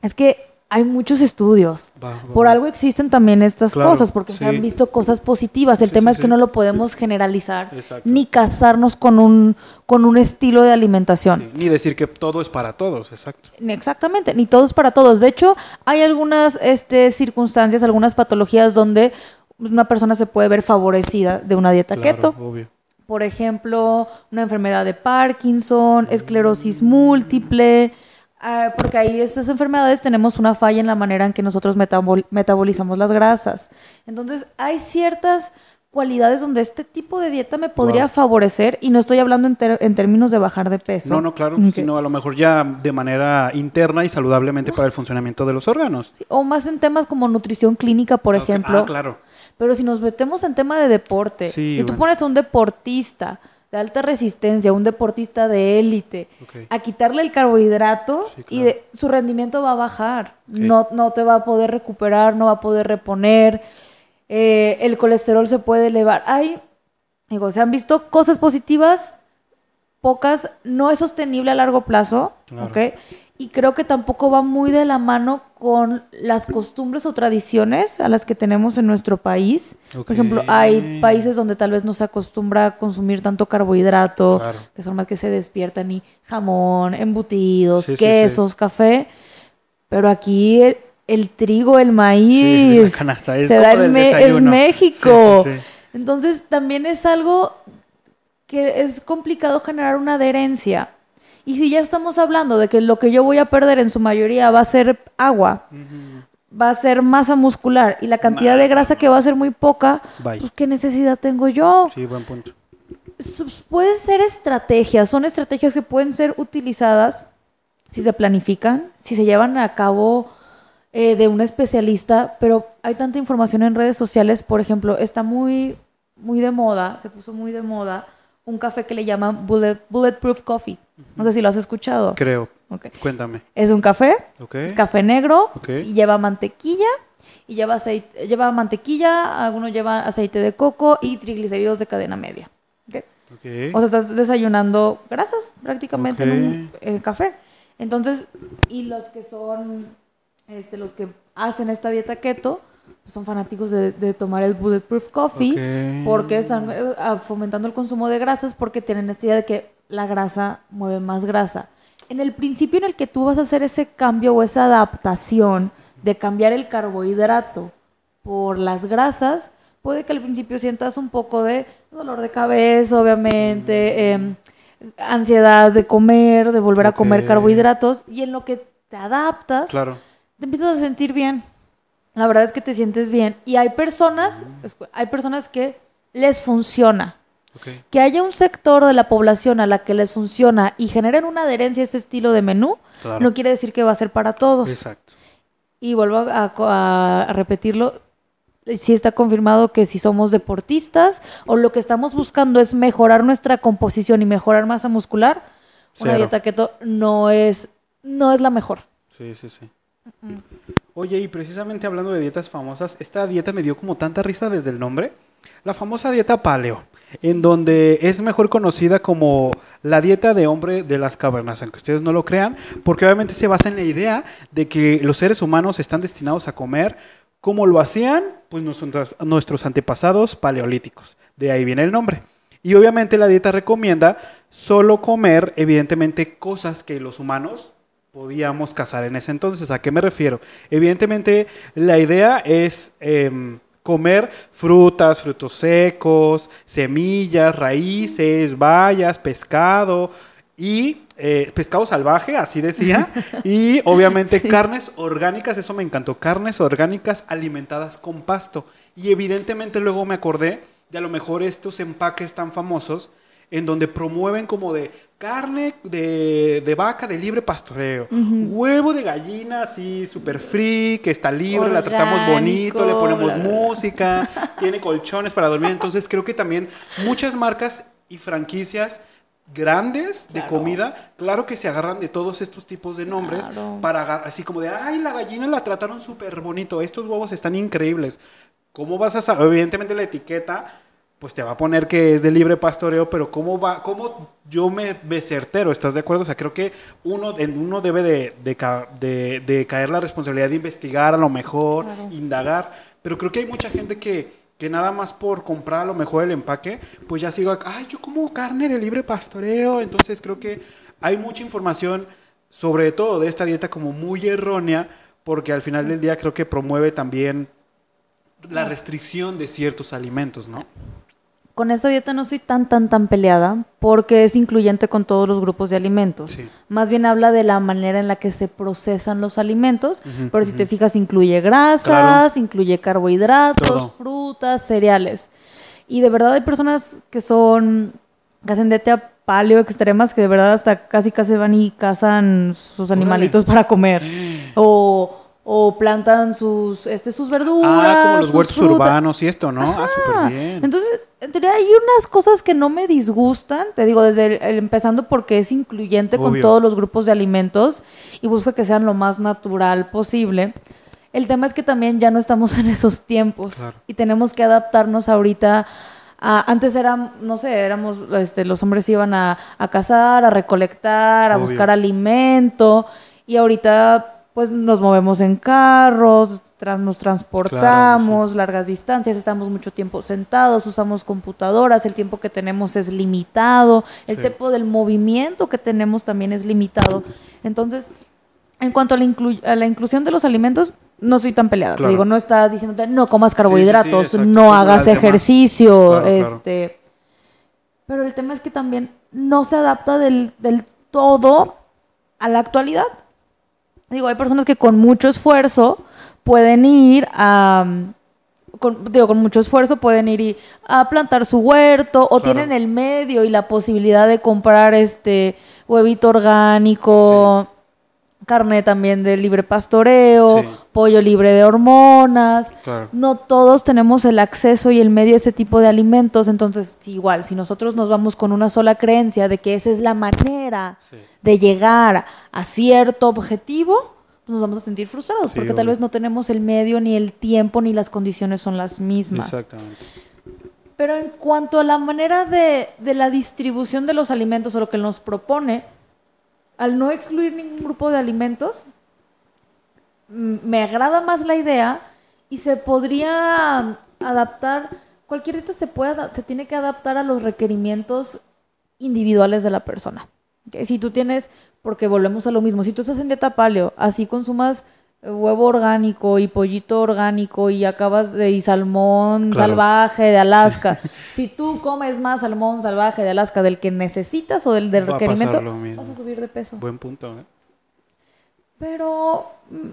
es que hay muchos estudios. Va, va, Por algo existen también estas Claro, cosas, porque se han visto cosas positivas. El Sí, tema sí, es que no lo podemos generalizar, Exacto. ni casarnos con un, con un estilo de alimentación. Ni decir que todo es para todos, exacto. Exactamente, ni todos para todos. De hecho, hay algunas este, circunstancias, algunas patologías donde una persona se puede ver favorecida de una dieta Claro, keto. obvio. Por ejemplo, una enfermedad de Parkinson, esclerosis múltiple, ah, porque ahí esas enfermedades tenemos una falla en la manera en que nosotros metabol- metabolizamos las grasas. Entonces, hay ciertas cualidades donde este tipo de dieta me podría Wow. favorecer y no estoy hablando en, términos de bajar de peso. No, no, claro, sino a lo mejor ya de manera interna y saludablemente para el funcionamiento de los órganos. Sí, O más en temas como nutrición clínica, por Ok, ejemplo. Ah, claro. Pero si nos metemos en tema de deporte Sí, y tú bueno. pones a un deportista de alta resistencia, un deportista de élite, a quitarle el carbohidrato Sí, y de- su rendimiento va a bajar. No, no te va a poder recuperar, no va a poder reponer. eh, el colesterol se puede elevar. Hay, digo, se han visto cosas positivas, pocas, no es sostenible a largo plazo, Claro. ¿ok? Y creo que tampoco va muy de la mano con las costumbres o tradiciones a las que tenemos en nuestro país. Por ejemplo, hay países donde tal vez no se acostumbra a consumir tanto carbohidrato, Claro. que son más que se despiertan y jamón, embutidos, Sí, sí, quesos, café. Pero aquí el, el trigo, el maíz, se da en. México. Entonces también es algo que es complicado generar una adherencia. Y si ya estamos hablando de que lo que yo voy a perder en su mayoría va a ser agua, va a ser masa muscular y la cantidad de grasa que va a ser muy poca, Bye. pues ¿qué necesidad tengo yo? Sí, buen punto. Pueden ser estrategias, son estrategias que pueden ser utilizadas si se planifican, si se llevan a cabo eh, de un especialista, pero hay tanta información en redes sociales, por ejemplo, está muy, muy de moda, se puso muy de moda un café que le llaman bullet- Bulletproof Coffee. No sé si lo has escuchado. Creo. Cuéntame. Es un café, es café negro y lleva mantequilla y lleva aceite, lleva mantequilla, algunos llevan aceite de coco y triglicéridos de cadena media. O sea, estás desayunando grasas prácticamente en un en café. Entonces, y los que son, este, los que hacen esta dieta keto, pues son fanáticos de, de tomar el Bulletproof Coffee porque están eh, fomentando el consumo de grasas porque tienen esta idea de que la grasa mueve más grasa. En el principio en el que tú vas a hacer ese cambio o esa adaptación de cambiar el carbohidrato por las grasas, puede que al principio sientas un poco de dolor de cabeza, obviamente, em, ansiedad de comer, de volver a comer carbohidratos, y en lo que te adaptas, Claro. te empiezas a sentir bien. La verdad es que te sientes bien. Y hay personas, escu- hay personas que les funciona. Que haya un sector de la población a la que les funciona y generen una adherencia a este estilo de menú, Claro. no quiere decir que va a ser para todos. Exacto. Y vuelvo a, a- a repetirlo, sí está confirmado que si somos deportistas o lo que estamos buscando es mejorar nuestra composición y mejorar masa muscular, una dieta keto no es, no es la mejor. Sí, sí, sí. Oye, y precisamente hablando de dietas famosas, esta dieta me dio como tanta risa desde el nombre. La famosa dieta paleo, en donde es mejor conocida como la dieta de hombre de las cavernas, aunque ustedes no lo crean, porque obviamente se basa en la idea de que los seres humanos están destinados a comer como lo hacían pues nuestros, nuestros antepasados paleolíticos. De ahí viene el nombre. Y obviamente la dieta recomienda solo comer, evidentemente, cosas que los humanos podíamos cazar en ese entonces. ¿A qué me refiero? Evidentemente, la idea es em, comer frutas, frutos secos, semillas, raíces, bayas, pescado y eh, pescado salvaje, así decía. <laughs> y obviamente Sí. carnes orgánicas, eso me encantó, carnes orgánicas alimentadas con pasto. Y evidentemente luego me acordé de a lo mejor estos empaques tan famosos en donde promueven como de carne de, de vaca de libre pastoreo, huevo de gallina así super free, que está libre, la tratamos bonito, le Orgánico, ponemos bla, bla, bla. música, <laughs> tiene colchones para dormir. Entonces creo que también muchas marcas y franquicias grandes de Claro. comida, claro que se agarran de todos estos tipos de nombres Claro. para así como de, ay, la gallina la trataron súper bonito, estos huevos están increíbles. ¿Cómo vas a saber? Evidentemente la etiqueta pues te va a poner que es de libre pastoreo, pero ¿cómo va, cómo yo me, me certero? ¿Estás de acuerdo? O sea, creo que uno, en uno debe de, de ca- de- de caer la responsabilidad de investigar a lo mejor, Claro. indagar, pero creo que hay mucha gente que, que nada más por comprar a lo mejor el empaque, pues ya sigo, ay, yo como carne de libre pastoreo, entonces creo que hay mucha información, sobre todo de esta dieta como muy errónea, porque al final del día creo que promueve también la restricción de ciertos alimentos, ¿no? Con esta dieta no estoy tan, tan, tan peleada porque es incluyente con todos los grupos de alimentos. Sí. Más bien habla de la manera en la que se procesan los alimentos, pero si te fijas incluye grasas, incluye carbohidratos, Todo. frutas, cereales. Y de verdad hay personas que son, que hacen dieta paleo extremas que de verdad hasta casi casi van y cazan sus animalitos para comer. <gasps> O, o plantan sus, este, sus verduras. Ah, como los huertos urbanos y esto, ¿no? Ah, súper bien. Entonces, en teoría hay unas cosas que no me disgustan, te digo, desde el- el- empezando porque es incluyente con todos los grupos de alimentos y busca que sean lo más natural posible. El tema es que también ya no estamos en esos tiempos Claro. y tenemos que adaptarnos ahorita. a- antes eran, no sé, éramos, este, los hombres iban a, a cazar, a recolectar, a Obvio. buscar alimento y ahorita pues nos movemos en carros, tras- nos transportamos, largas distancias, estamos mucho tiempo sentados, usamos computadoras, el tiempo que tenemos es limitado, el Sí. tiempo del movimiento que tenemos también es limitado. Entonces, en cuanto a la, inclu- a la inclusión de los alimentos, no soy tan peleada. Te digo, no está diciéndote no comas carbohidratos, no hagas ejercicio, claro. este. Pero el tema es que también no se adapta del, del todo a la actualidad. Digo, hay personas que con mucho esfuerzo pueden ir a. Con, digo, con mucho esfuerzo pueden ir y- a plantar su huerto o Claro. tienen el medio y la posibilidad de comprar este huevito orgánico, carne también de libre pastoreo, Sí. Pollo libre de hormonas. Claro. No todos tenemos el acceso y el medio a ese tipo de alimentos, entonces igual, si nosotros nos vamos con una sola creencia de que esa es la manera Sí. de llegar a cierto objetivo, pues nos vamos a sentir frustrados, Sí, porque tal vez no tenemos el medio, ni el tiempo, ni las condiciones son las mismas. Exactamente. Pero en cuanto a la manera de, de la distribución de los alimentos o lo que nos propone, al no excluir ningún grupo de alimentos, me agrada más la idea y se podría adaptar, cualquier dieta se, puede, se tiene que adaptar a los requerimientos individuales de la persona. Si tú tienes, porque volvemos a lo mismo, si tú estás en dieta paleo, así consumas huevo orgánico y pollito orgánico y acabas de y salmón Claro. salvaje de Alaska. <laughs> Si tú comes más salmón salvaje de Alaska del que necesitas o del, del a requerimiento, vas a subir de peso. Buen punto, ¿eh? Pero mm,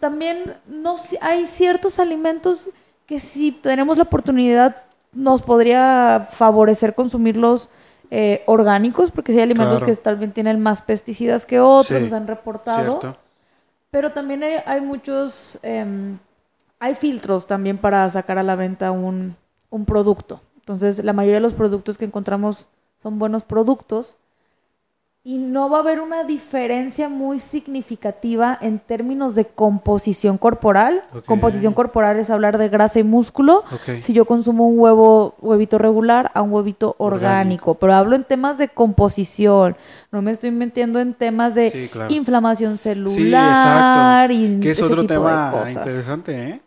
también no hay ciertos alimentos que si tenemos la oportunidad nos podría favorecer consumirlos eh, orgánicos, porque hay alimentos Claro. que vez tienen más pesticidas que otros, Sí, se han reportado. Cierto. Pero también hay, hay muchos, em, hay filtros también para sacar a la venta un, un producto. Entonces, la mayoría de los productos que encontramos son buenos productos y no va a haber una diferencia muy significativa en términos de composición corporal. Composición corporal es hablar de grasa y músculo. Si yo consumo un huevo, huevito regular a un huevito orgánico, pero hablo en temas de composición, no me estoy metiendo en temas de Sí, claro. inflamación Sí, celular y Que es ese otro tipo tema de cosas. interesante, ¿eh?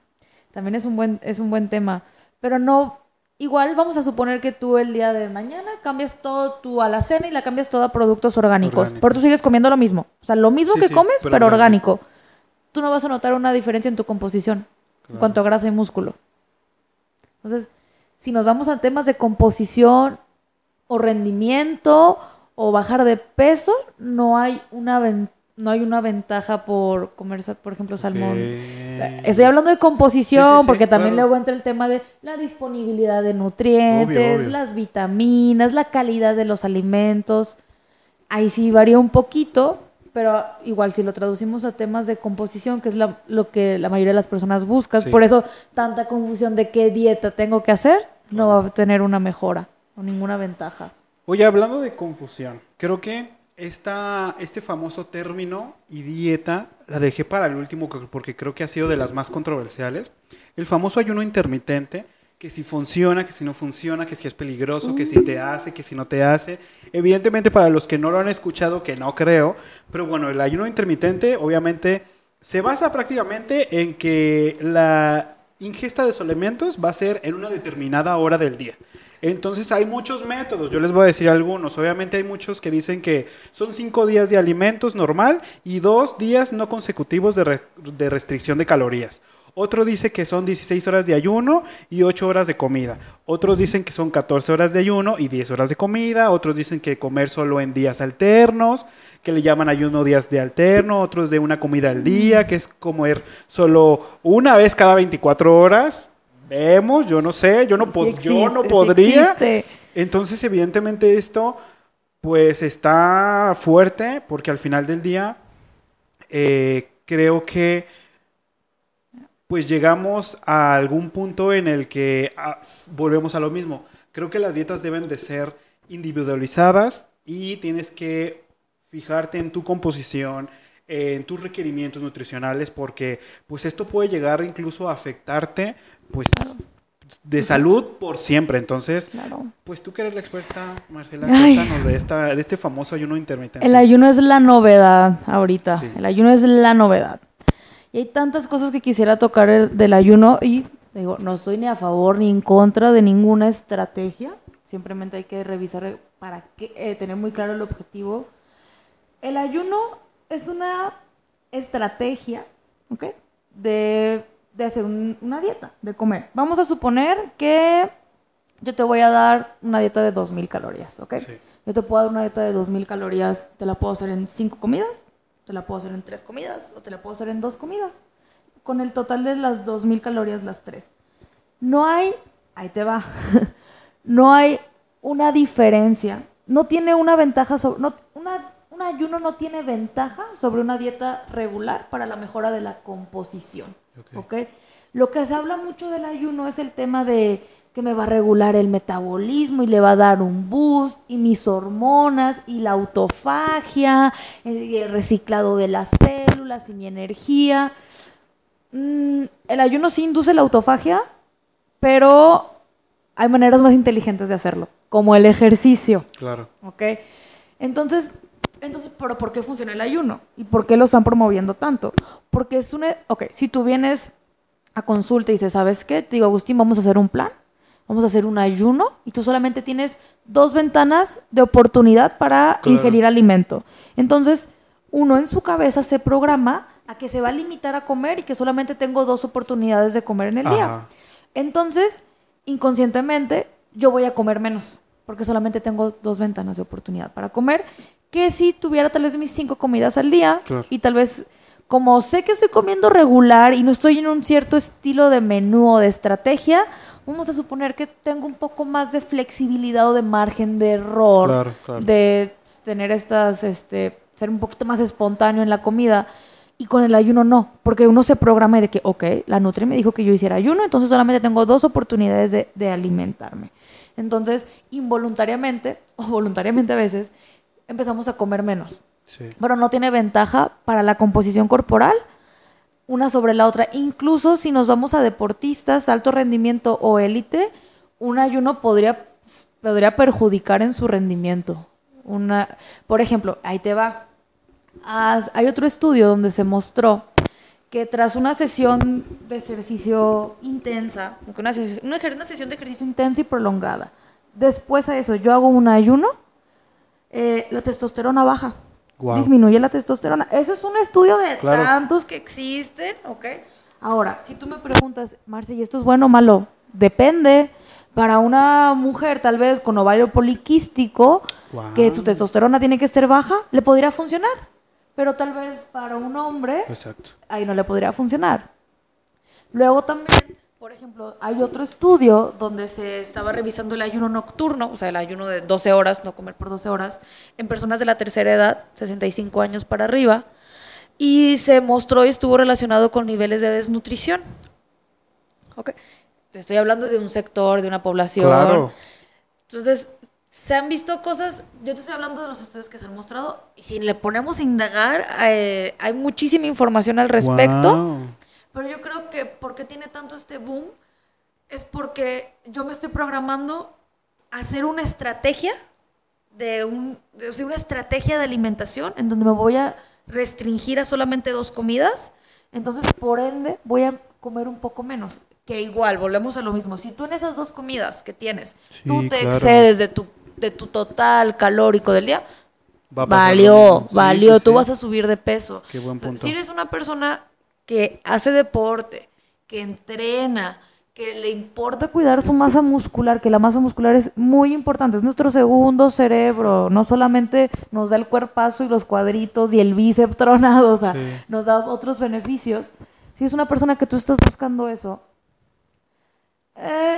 También es un buen es un buen tema, pero no igual vamos a suponer que tú el día de mañana cambias todo tu alacena y la cambias toda a productos orgánicos, Orgánicos. pero tú sigues comiendo lo mismo, o sea, lo mismo Sí, que sí, comes, pero pero, orgánico. orgánico. Tú no vas a notar una diferencia en tu composición en cuanto a grasa y músculo. Entonces, si nos vamos a temas de composición o rendimiento o bajar de peso, no hay una ven- no hay una ventaja por comer, por ejemplo, salmón. Estoy hablando de composición, Sí, sí, sí, porque también claro. luego entra el tema de la disponibilidad de nutrientes, Obvio, obvio. las vitaminas, la calidad de los alimentos. Ahí sí varía un poquito, pero igual si lo traducimos a temas de composición, que es la- lo que la mayoría de las personas buscan, por eso tanta confusión de qué dieta tengo que hacer, no va a tener una mejora o ninguna ventaja. Oye, hablando de confusión, creo que esta, este famoso término y dieta la dejé para el último porque creo que ha sido de las más controversiales. El famoso ayuno intermitente, que si funciona, que si no funciona, que si es peligroso, que si te hace, que si no te hace. Evidentemente para los que no lo han escuchado, que no creo, pero bueno, el ayuno intermitente obviamente se basa prácticamente en que la ingesta de suplementos va a ser en una determinada hora del día. Entonces hay muchos métodos, yo les voy a decir algunos. Obviamente hay muchos que dicen que son cinco días de alimentos normal y dos días no consecutivos de, re- de restricción de calorías. Otro dice que son 16 horas de ayuno y 8 horas de comida. Otros dicen que son 14 horas de ayuno y 10 horas de comida. Otros dicen que comer solo en días alternos, que le llaman ayuno días de alterno. Otros de una comida al día, que es comer solo una vez cada 24 horas. Vemos, yo no sé, yo no, Sí pod- yo no existe, sí podría. existe. Entonces, evidentemente esto, pues está fuerte, porque al final del día, eh, creo que, pues llegamos a algún punto en el que ah, volvemos a lo mismo. Creo que las dietas deben de ser individualizadas y tienes que fijarte en tu composición, en tus requerimientos nutricionales, porque pues esto puede llegar incluso a afectarte, pues, de salud por siempre. Entonces, Claro. pues tú que eres la experta, Marcela, Ay. cuéntanos de, esta, de este famoso ayuno intermitente. El ayuno es la novedad ahorita. Sí. El ayuno es la novedad. Y hay tantas cosas que quisiera tocar el- del ayuno y digo, no estoy ni a favor ni en contra de ninguna estrategia. Simplemente hay que revisar para eh, tener muy claro el objetivo. El ayuno es una estrategia, ¿ok? De, de hacer un- una dieta, de comer. Vamos a suponer que yo te voy a dar una dieta de 2.000 calorías, ¿ok? Sí. Yo te puedo dar una dieta de 2.000 calorías, te la puedo hacer en 5 comidas, te la puedo hacer en 3 comidas o te la puedo hacer en 2 comidas. Con el total de las 2.000 calorías, las 3. No hay, ahí te va, <laughs> no hay una diferencia, no tiene una ventaja sobre, no, una, un ayuno no tiene ventaja sobre una dieta regular para la mejora de la composición. Ok. ¿ok? Lo que se habla mucho del ayuno es el tema de que me va a regular el metabolismo y le va a dar un boost y mis hormonas y la autofagia, el el reciclado de las células y mi energía. Mm, el ayuno sí induce la autofagia, pero hay maneras más inteligentes de hacerlo, como el ejercicio. Claro. ¿Ok? Entonces, entonces, ¿pero por qué funciona el ayuno? ¿Y por qué lo están promoviendo tanto? Porque es una... Ok, si tú vienes a consulta y dices, ¿sabes qué? Te digo, Agustín, vamos a hacer un plan, vamos a hacer un ayuno y tú solamente tienes dos ventanas de oportunidad para Claro. ingerir alimento. Entonces, uno en su cabeza se programa a que se va a limitar a comer y que solamente tengo dos oportunidades de comer en el día. Entonces, inconscientemente, yo voy a comer menos, porque solamente tengo dos ventanas de oportunidad para comer, que si tuviera tal vez mis cinco comidas al día, Claro. y tal vez, como sé que estoy comiendo regular y no estoy en un cierto estilo de menú o de estrategia, vamos a suponer que tengo un poco más de flexibilidad o de margen de error, Claro, claro. de tener estas, este, ser un poquito más espontáneo en la comida. Y con el ayuno no, porque uno se programa de que, ok, la Nutri me dijo que yo hiciera ayuno, entonces solamente tengo dos oportunidades de, de alimentarme. Entonces, involuntariamente, o voluntariamente a veces, empezamos a comer menos. Sí. Pero no tiene ventaja para la composición corporal una sobre la otra. Incluso si nos vamos a deportistas, alto rendimiento o élite, un ayuno podría, podría perjudicar en su rendimiento. Una, por ejemplo, ahí te va. Haz- hay otro estudio donde se mostró que tras una sesión de ejercicio intensa, una, una sesión de ejercicio intensa y prolongada, después a eso yo hago un ayuno, eh, la testosterona baja. Disminuye la testosterona. Ese es un estudio de Claro. tantos que existen, ¿ok? Ahora, si tú me preguntas, Marci, ¿y esto es bueno o malo? Depende. Para una mujer, tal vez con ovario poliquístico, que su testosterona tiene que estar baja, le podría funcionar. Pero tal vez para un hombre, Exacto. ahí no le podría funcionar. Luego también, por ejemplo, hay otro estudio donde se estaba revisando el ayuno nocturno, o sea, el ayuno de 12 horas, no comer por 12 horas, en personas de la tercera edad, 65 años para arriba, y se mostró y estuvo relacionado con niveles de desnutrición. Ok. Te estoy hablando de un sector, de una población. Claro. Entonces, se han visto cosas, yo te estoy hablando de los estudios que se han mostrado, y si le ponemos a indagar, eh, hay muchísima información al respecto, Guau. Pero yo creo que porque tiene tanto este boom, es porque yo me estoy programando a hacer una estrategia de, un, de o sea, una estrategia de alimentación en donde me voy a restringir a solamente dos comidas, entonces por ende voy a comer un poco menos. Que igual, volvemos a lo mismo. Si tú en esas dos comidas que tienes, tú te claro. excedes de tu, de tu total calórico del día, Va valió, valió, sí, tú sí. vas a subir de peso. Qué buen punto. Si eres una persona que hace deporte, que entrena, que le importa cuidar su masa muscular, que la masa muscular es muy importante, es nuestro segundo cerebro, no solamente nos da el cuerpazo y los cuadritos y el bíceps <laughs> tronado, o sea, Sí. nos da otros beneficios. Si es una persona que tú estás buscando eso, eh,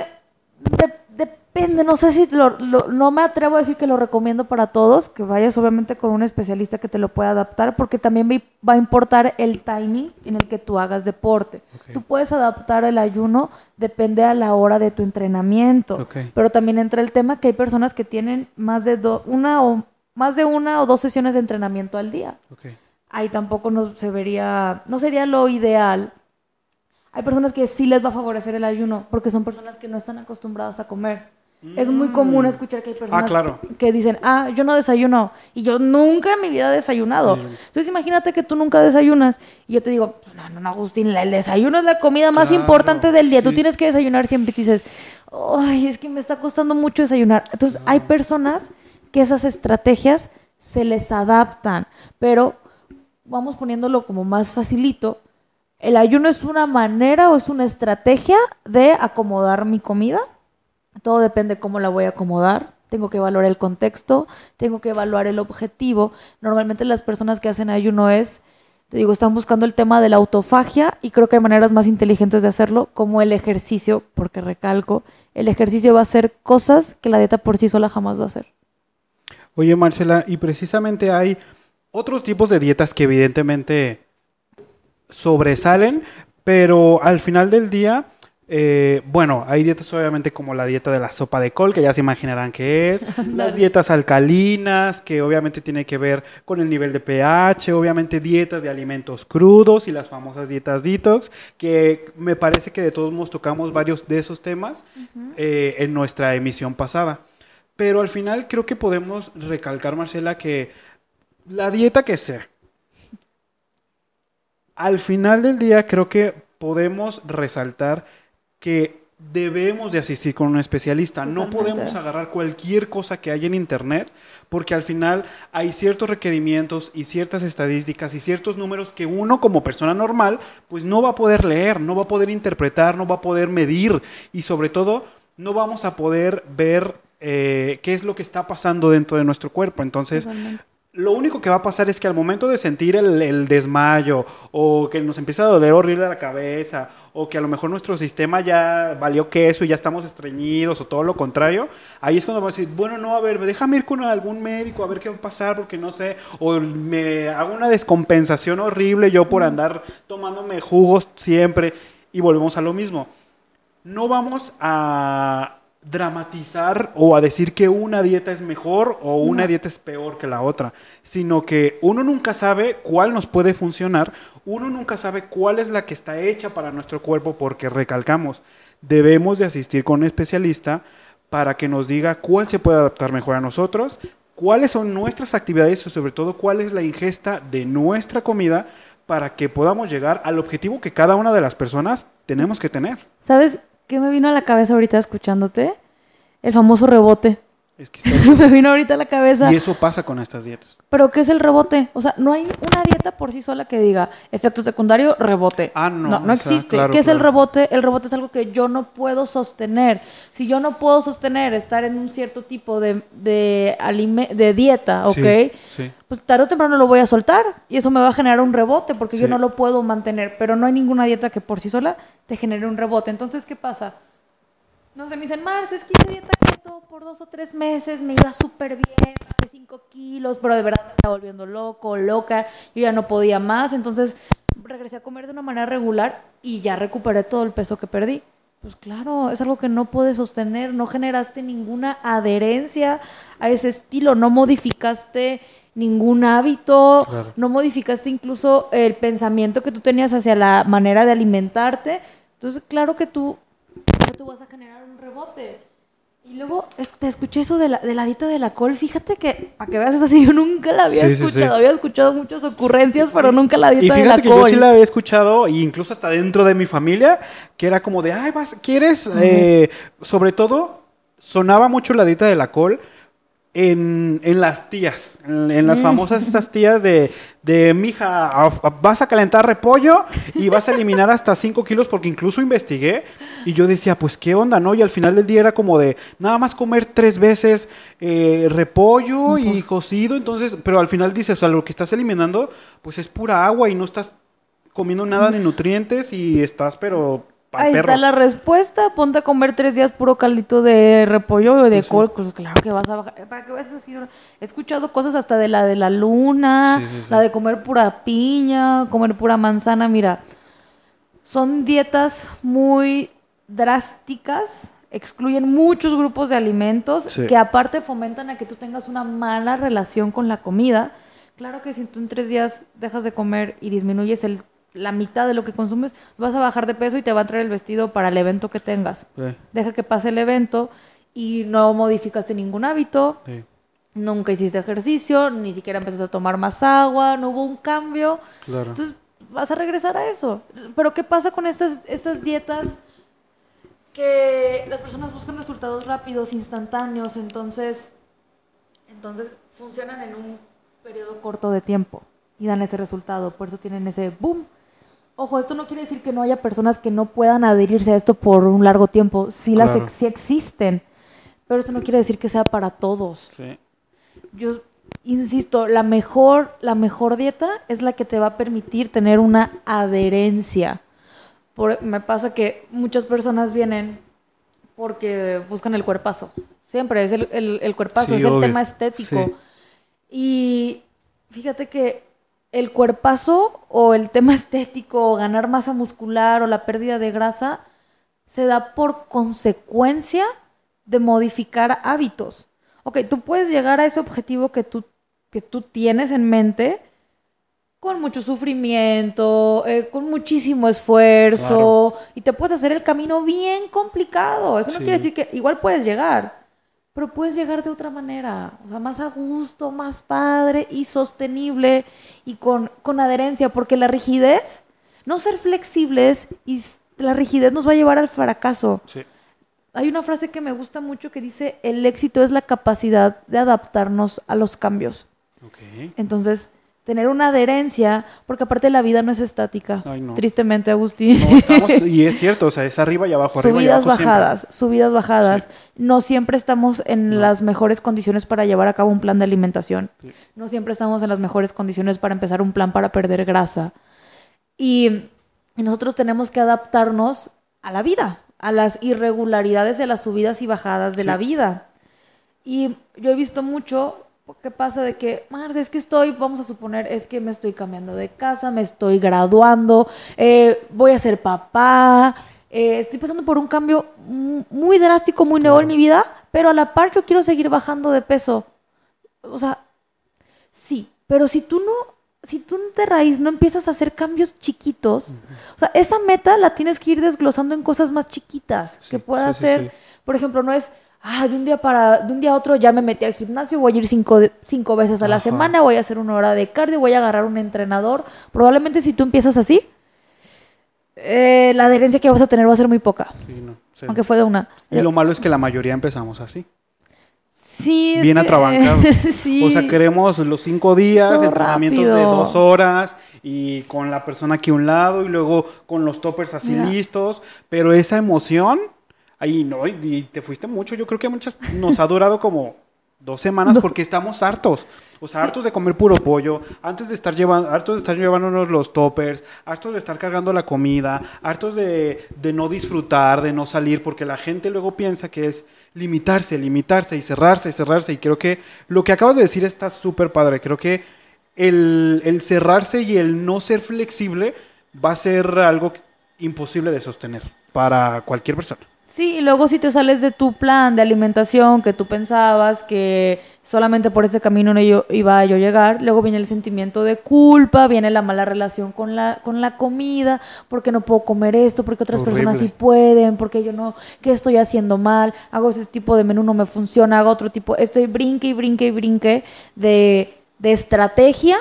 de- depende, no sé si lo- lo- no me atrevo a decir que lo recomiendo para todos, que vayas obviamente con un especialista que te lo pueda adaptar, porque también va a importar el timing en el que tú hagas deporte. Tú puedes adaptar el ayuno, depende a la hora de tu entrenamiento, pero también entra el tema que hay personas que tienen más de do- una o más de una o dos sesiones de entrenamiento al día Ok. ahí tampoco no se vería, no sería lo ideal. Hay personas que sí les va a favorecer el ayuno porque son personas que no están acostumbradas a comer. Es muy común escuchar que hay personas Mm. claro. que dicen, ah, yo no desayuno y yo nunca en mi vida he desayunado. Entonces imagínate que tú nunca desayunas y yo te digo, "Pues, no, no, no, Agustín, el desayuno es la comida más Claro, importante del día. Tú sí. tienes que desayunar siempre y tú dices, ay, es que me está costando mucho desayunar. Entonces hay personas que esas estrategias se les adaptan, pero vamos poniéndolo como más facilito. ¿El ayuno es una manera o es una estrategia de acomodar mi comida? Todo depende cómo la voy a acomodar. Tengo que evaluar el contexto, tengo que evaluar el objetivo. Normalmente las personas que hacen ayuno es, te digo, están buscando el tema de la autofagia y creo que hay maneras más inteligentes de hacerlo, como el ejercicio, porque recalco, el ejercicio va a hacer cosas que la dieta por sí sola jamás va a hacer. Oye, Marcela, y precisamente hay otros tipos de dietas que evidentemente sobresalen, pero al final del día, eh, bueno, hay dietas obviamente como la dieta de la sopa de col, que ya se imaginarán qué es, <laughs> las dietas alcalinas, que obviamente tiene que ver con el nivel de pH, obviamente dietas de alimentos crudos y las famosas dietas detox, que me parece que de todos modos tocamos varios de esos temas eh, en nuestra emisión pasada. Pero al final creo que podemos recalcar, Marcela, que la dieta que sea, al final del día creo que podemos resaltar que debemos de asistir con un especialista. No podemos agarrar cualquier cosa que hay en internet porque al final hay ciertos requerimientos y ciertas estadísticas y ciertos números que uno como persona normal pues no va a poder leer, no va a poder interpretar, no va a poder medir y sobre todo no vamos a poder ver eh, qué es lo que está pasando dentro de nuestro cuerpo. Entonces, Totalmente. Lo único que va a pasar es que al momento de sentir el, el, desmayo o que nos empieza a doler horrible la cabeza o que a lo mejor nuestro sistema ya valió queso y ya estamos estreñidos o todo lo contrario, ahí es cuando vamos a decir, bueno, no, a ver, déjame ir con algún médico a ver qué va a pasar porque no sé, o me hago una descompensación horrible yo por andar tomándome jugos siempre y volvemos a lo mismo. No vamos a dramatizar o a decir que una dieta es mejor o una dieta es peor que la otra, sino que uno nunca sabe cuál nos puede funcionar, uno nunca sabe cuál es la que está hecha para nuestro cuerpo porque recalcamos, debemos de asistir con un especialista para que nos diga cuál se puede adaptar mejor a nosotros, cuáles son nuestras actividades y sobre todo cuál es la ingesta de nuestra comida para que podamos llegar al objetivo que cada una de las personas tenemos que tener. ¿Sabes? ¿Qué me vino a la cabeza ahorita escuchándote? El famoso rebote. Es que <laughs> me vino ahorita a la cabeza. Y eso pasa con estas dietas. Pero ¿qué es el rebote? O sea, no hay una dieta por sí sola que diga efecto secundario, rebote. Ah, no. No, no o sea, existe. claro, ¿Qué es el rebote? El rebote es algo que yo no puedo sostener. Si yo no puedo sostener estar en un cierto tipo de, de, alime- de dieta, ¿ok? Sí, sí. Pues tarde o temprano lo voy a soltar y eso me va a generar un rebote porque yo no lo puedo mantener. Pero no hay ninguna dieta que por sí sola te genere un rebote. Entonces, ¿qué pasa? No sé, me dicen, Mars, es que hice dieta keto por dos o tres meses, me iba súper bien, bajé cinco kilos, pero de verdad me estaba volviendo loco, loca, yo ya no podía más, entonces regresé a comer de una manera regular y ya recuperé todo el peso que perdí. Pues claro, es algo que no puedes sostener, no generaste ninguna adherencia a ese estilo, no modificaste ningún hábito, Claro. no modificaste incluso el pensamiento que tú tenías hacia la manera de alimentarte. Entonces, claro que tú te vas a generar un rebote. Y luego es- te escuché eso de la, de la dieta de la col. Fíjate que, para que veas, es así, yo nunca la había Sí, sí, sí. escuchado. Había escuchado muchas ocurrencias, pero nunca la Y dieta de la fíjate que yo sí la había escuchado, e incluso hasta dentro de mi familia, que era como de, ay, vas, ¿quieres? Eh, sobre todo, sonaba mucho la dieta de la col en, en las tías, en, en Mm. las famosas estas tías de, de mija, vas a calentar repollo y vas a eliminar hasta 5 kilos, porque incluso investigué y yo decía, pues qué onda, ¿no? Y al final del día era como de nada más comer tres veces eh, repollo y cocido, entonces, pero al final dices, o sea, lo que estás eliminando, pues es pura agua y no estás comiendo nada ni nutrientes y estás, pero Ahí perro. está la respuesta. Ponte a comer tres días puro caldito de repollo o de Pues sí. col. Pues claro que vas a bajar. ¿Para qué vas a decir? He escuchado cosas hasta de la de la luna, Sí, la de comer pura piña, comer pura manzana. Mira, son dietas muy drásticas. Excluyen muchos grupos de alimentos que aparte fomentan a que tú tengas una mala relación con la comida. Claro que si tú en tres días dejas de comer y disminuyes el, la mitad de lo que consumes, vas a bajar de peso y te va a traer el vestido para el evento que tengas. Sí, Deja que pase el evento y no modificaste ningún hábito, sí, nunca hiciste ejercicio, ni siquiera empezaste a tomar más agua, no hubo un cambio. claro. Entonces vas a regresar a eso. Pero ¿qué pasa con estas, estas dietas? Que las personas buscan resultados rápidos, instantáneos, entonces, entonces funcionan en un periodo corto de tiempo y dan ese resultado, por eso tienen ese boom. Ojo, esto no quiere decir que no haya personas que no puedan adherirse a esto por un largo tiempo. Sí, las ex- sí existen, pero esto no quiere decir que sea para todos Sí. yo insisto, la mejor, la mejor dieta es la que te va a permitir tener una adherencia. Por- me pasa que muchas personas vienen porque buscan el cuerpazo. Siempre es el, el- el cuerpazo, Sí, es el tema estético. Sí. Y fíjate que el cuerpazo o el tema <laughs> estético o ganar masa muscular o la pérdida de grasa se da por consecuencia de modificar hábitos. Ok, tú puedes llegar a ese objetivo que tú, que tú tienes en mente con mucho sufrimiento, eh, con muchísimo esfuerzo, y te puedes hacer el camino bien complicado. Eso no quiere decir que igual puedes llegar, pero puedes llegar de otra manera, o sea, más a gusto, más padre y sostenible y con, con adherencia, porque la rigidez, no ser flexibles y la rigidez nos va a llevar al fracaso. Sí. Hay una frase que me gusta mucho que dice, el éxito es la capacidad de adaptarnos a los cambios. Ok. Entonces, tener una adherencia, porque aparte la vida no es estática. Ay, no. Tristemente, Agustín. No, estamos- <laughs> y es cierto, o sea, es arriba y abajo, arriba y subidas, abajo siempre. bajadas, subidas, bajadas. No siempre estamos en las mejores condiciones para llevar a cabo un plan de alimentación. Sí. No siempre estamos en las mejores condiciones para empezar un plan para perder grasa. Y, y nosotros tenemos que adaptarnos a la vida, a las irregularidades de las subidas y bajadas de Sí. la vida. Y yo he visto mucho qué pasa de que, Marce, es que estoy, vamos a suponer, es que me estoy cambiando de casa, me estoy graduando, eh, voy a ser papá, eh, estoy pasando por un cambio mu- muy drástico, muy nuevo en mi vida, pero a la par yo quiero seguir bajando de peso. O sea, sí, pero si tú no, si tú de raíz no empiezas a hacer cambios chiquitos, o sea, esa meta la tienes que ir desglosando en cosas más chiquitas que puedas sí, sí. Por ejemplo, no es, ah, de un día para, de un día a otro ya me metí al gimnasio, voy a ir cinco, cinco veces a la semana, voy a hacer una hora de cardio, voy a agarrar un entrenador. Probablemente si tú empiezas así, eh, la adherencia que vas a tener va a ser muy poca, Sí, no, sí. aunque fue de una. Y lo malo es que la mayoría empezamos así. Sí, bien que- atrabancados. <laughs> sí. O sea, queremos los cinco días, Todo entrenamientos de dos horas y con la persona aquí a un lado y luego con los toppers así Mira. listos. Pero esa emoción, ahí no, y, te fuiste mucho. Yo creo que muchas nos ha durado como dos semanas <laughs> porque estamos hartos. O sea, Sí. hartos de comer puro pollo, antes de estar llevando, hartos de estar llevándonos los toppers, hartos de estar cargando la comida, hartos de, de no disfrutar, de no salir, porque la gente luego piensa que es limitarse, limitarse y cerrarse y cerrarse. Y creo que lo que acabas de decir está súper padre. Creo que el, el cerrarse y el no ser flexible va a ser algo imposible de sostener para cualquier persona. Sí, y luego si te sales de tu plan de alimentación que tú pensabas que solamente por ese camino no yo, iba yo a llegar, luego viene el sentimiento de culpa, viene la mala relación con la, con la comida, porque no puedo comer esto, porque otras personas sí pueden, porque yo no, ¿qué estoy haciendo mal? Hago ese tipo de menú, no me funciona, hago otro tipo, estoy brinque y brinque y brinque de, de estrategia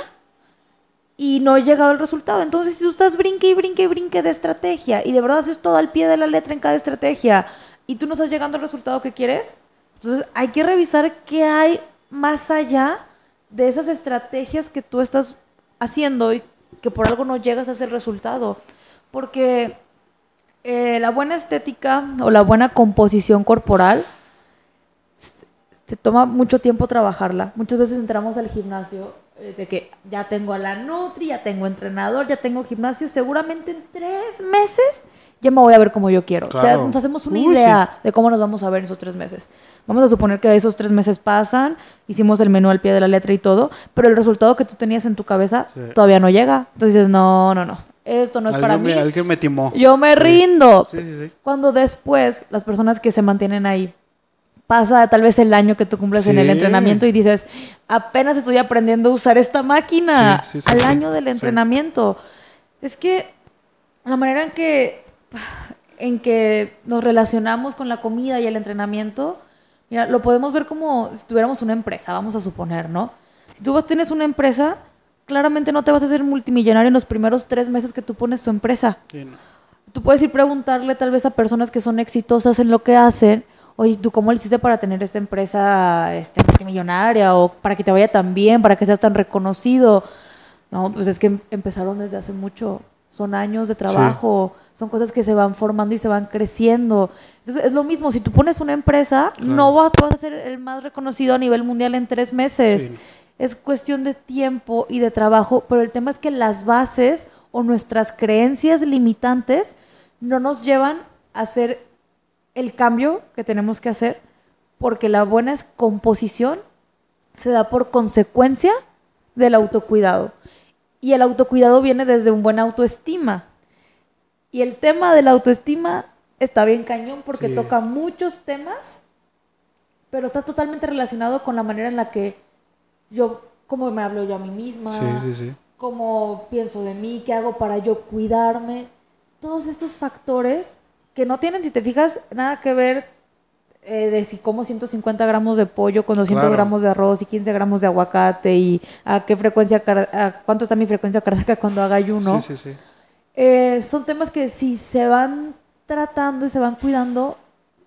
y no he llegado al resultado. Entonces, si tú estás brinque y brinque y brinque de estrategia y de verdad haces todo al pie de la letra en cada estrategia y tú no estás llegando al resultado que quieres, entonces hay que revisar qué hay más allá de esas estrategias que tú estás haciendo y que por algo no llegas a ese resultado. Porque eh, la buena estética o la buena composición corporal se toma mucho tiempo trabajarla. Muchas veces entramos al gimnasio de que ya tengo a la Nutri, ya tengo entrenador, ya tengo gimnasio. Seguramente en tres meses ya me voy a ver como yo quiero. Nos hacemos una Uy, idea de cómo nos vamos a ver en esos tres meses. Vamos a suponer que esos tres meses pasan, hicimos el menú al pie de la letra y todo, pero el resultado que tú tenías en tu cabeza Sí. todavía no llega. Entonces dices, no, no, no. Esto no es para mí. alguien me timó. Yo me Sí. rindo. Sí, sí, sí. Cuando después las personas que se mantienen ahí pasa tal vez el año que tú cumples en el entrenamiento y dices, apenas estoy aprendiendo a usar esta máquina Sí, sí, sí, al año del entrenamiento. Es que la manera en que en que nos relacionamos con la comida y el entrenamiento, mira, lo podemos ver como si tuviéramos una empresa, vamos a suponer, ¿no? Si tú vas- tienes una empresa, claramente no te vas a hacer multimillonario en los primeros tres meses que tú pones tu empresa. No. Tú puedes ir preguntarle tal vez a personas que son exitosas en lo que hacen, oye, ¿tú cómo le hiciste para tener esta empresa este, multimillonaria o para que te vaya tan bien, para que seas tan reconocido? No, pues es que em- empezaron desde hace mucho, son años de trabajo, son cosas que se van formando y se van creciendo. Entonces es lo mismo, si tú pones una empresa, Claro. no vas, vas a ser el más reconocido a nivel mundial en tres meses. Sí. Es cuestión de tiempo y de trabajo, pero el tema es que las bases o nuestras creencias limitantes no nos llevan a hacer el cambio que tenemos que hacer, porque la buena composición se da por consecuencia del autocuidado. Y el autocuidado viene desde un buen autoestima. Y el tema de la autoestima está bien cañón porque Sí. toca muchos temas, pero está totalmente relacionado con la manera en la que yo, cómo me hablo yo a mí misma, Sí, sí, sí. cómo pienso de mí, qué hago para yo cuidarme. Todos estos factores que no tienen, si te fijas, nada que ver eh, de si como 150 gramos de pollo con 200 Claro. gramos de arroz y 15 gramos de aguacate y a qué frecuencia, a cuánto está mi frecuencia cardíaca <laughs> cuando haga ayuno. Sí, sí, sí. Eh, son temas que si se van tratando y se van cuidando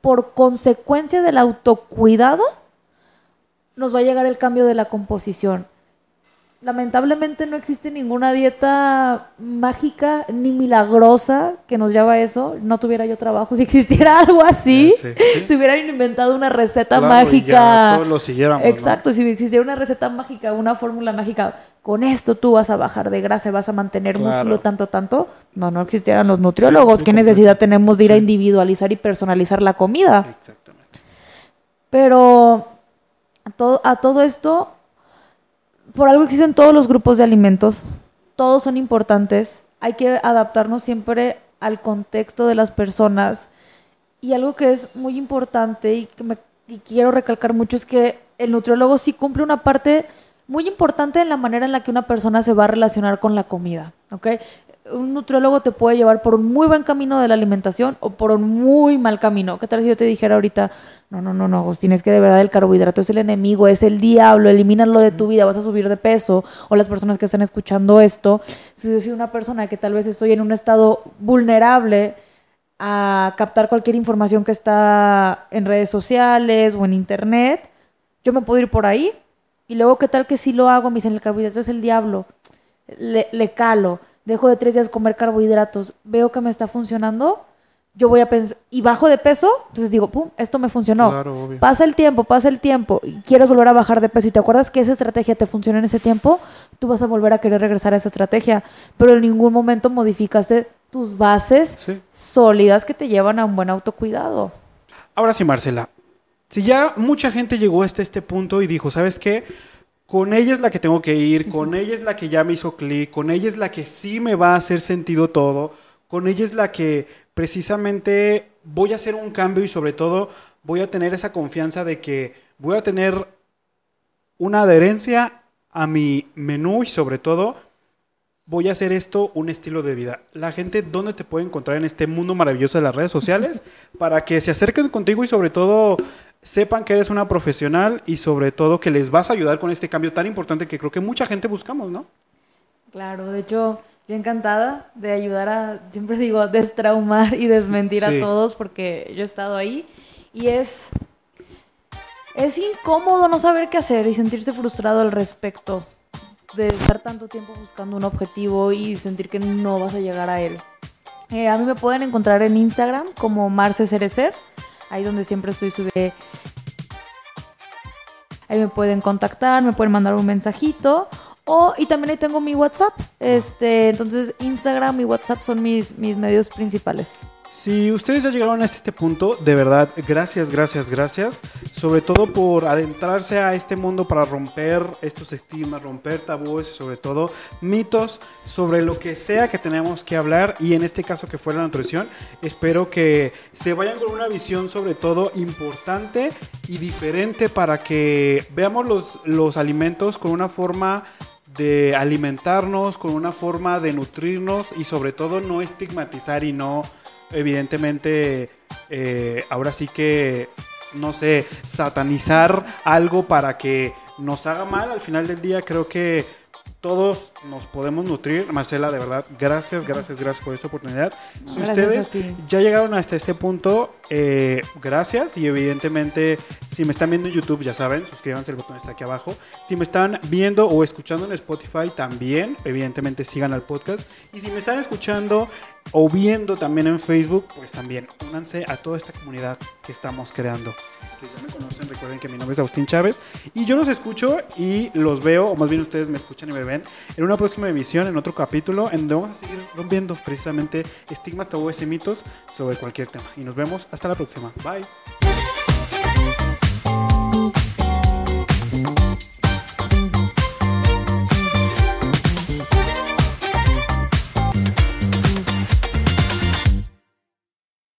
por consecuencia del autocuidado, nos va a llegar el cambio de la composición. Lamentablemente no existe ninguna dieta mágica ni milagrosa que nos lleva a eso. No tuviera yo trabajo. <laughs> Si existiera algo así, sí. <laughs> si hubieran inventado una receta Claro, mágica. todos lo siguiéramos, ¿no? Exacto, si existiera una receta mágica, una fórmula mágica, con esto tú vas a bajar de grasa, vas a mantener Claro. músculo tanto, tanto. No, no existieran los nutriólogos. Sí, ¿Qué necesidad tenemos de ir a individualizar y personalizar la comida? Exactamente. Pero a todo, a todo esto, por algo existen todos los grupos de alimentos, todos son importantes, hay que adaptarnos siempre al contexto de las personas. Y algo que es muy importante y que me y quiero recalcar mucho es que el nutriólogo sí cumple una parte muy importante en la manera en la que una persona se va a relacionar con la comida, ¿ok? Un nutriólogo te puede llevar por un muy buen camino de la alimentación o por un muy mal camino. ¿Qué tal si yo te dijera ahorita, no, no, no, no, Agustín, es que de verdad el carbohidrato es el enemigo, es el diablo, elimínalo de tu vida, vas a subir de peso? O las personas que están escuchando esto, si yo soy una persona que tal vez estoy en un estado vulnerable, a captar cualquier información que está en redes sociales o en internet, yo me puedo ir por ahí. Y luego, ¿qué tal que si lo hago? Me dicen, el carbohidrato es el diablo. Le, le calo, dejo de tres días comer carbohidratos, veo que me está funcionando, yo voy a pensar, y bajo de peso, entonces digo, pum, esto me funcionó. Claro, obvio. Pasa el tiempo, pasa el tiempo, y quieres volver a bajar de peso y te acuerdas que esa estrategia te funcionó en ese tiempo, tú vas a volver a querer regresar a esa estrategia, pero en ningún momento modificaste tus bases Sí. sólidas que te llevan a un buen autocuidado. Ahora sí, Marcela. Si ya mucha gente llegó hasta este punto y dijo, ¿sabes qué? Con ella es la que tengo que ir, con ella es la que ya me hizo clic, con ella es la que sí me va a hacer sentido todo, con ella es la que precisamente voy a hacer un cambio y sobre todo voy a tener esa confianza de que voy a tener una adherencia a mi menú y sobre todo voy a hacer esto un estilo de vida. La gente, ¿dónde te puede encontrar en este mundo maravilloso de las redes sociales? <laughs> Para que se acerquen contigo y sobre todo sepan que eres una profesional y sobre todo que les vas a ayudar con este cambio tan importante que creo que mucha gente buscamos, ¿no? Claro, de hecho, yo encantada de ayudar a, siempre digo, destraumar y desmentir Sí. a todos porque yo he estado ahí y es, es incómodo no saber qué hacer y sentirse frustrado al respecto de estar tanto tiempo buscando un objetivo y sentir que no vas a llegar a él. Eh, a mí me pueden encontrar en Instagram como Marce Cerecer, ahí es donde siempre estoy subiendo. Ahí me pueden contactar, me pueden mandar un mensajito. O, y también ahí tengo mi WhatsApp. Este, entonces Instagram y WhatsApp son mis, mis medios principales. Si ustedes ya llegaron hasta este punto, de verdad, gracias, gracias, gracias. Sobre todo por adentrarse a este mundo para romper estos estigmas, romper tabúes sobre todo mitos sobre lo que sea que tenemos que hablar y en este caso que fue la nutrición. Espero que se vayan con una visión sobre todo importante y diferente para que veamos los, los alimentos con una forma de alimentarnos, con una forma de nutrirnos y sobre todo no estigmatizar y no evidentemente, eh, ahora sí que, no sé, satanizar algo para que nos haga mal. Al final del día creo que todos nos podemos nutrir. Marcela, de verdad, gracias, gracias, gracias por esta oportunidad. Si ustedes ya llegaron hasta este punto, eh, gracias. Y evidentemente, si me están viendo en YouTube, ya saben, suscríbanse, el botón está aquí abajo. Si me están viendo o escuchando en Spotify, también, evidentemente, sigan al podcast. Y si me están escuchando o viendo también en Facebook, pues también únanse a toda esta comunidad que estamos creando. Ustedes ya me conocen, recuerden que mi nombre es Agustín Chávez y yo los escucho y los veo, o más bien ustedes me escuchan y me ven en una próxima emisión, en otro capítulo, en donde vamos a seguir rompiendo precisamente estigmas, tabúes y mitos sobre cualquier tema. Y nos vemos hasta la próxima. Bye.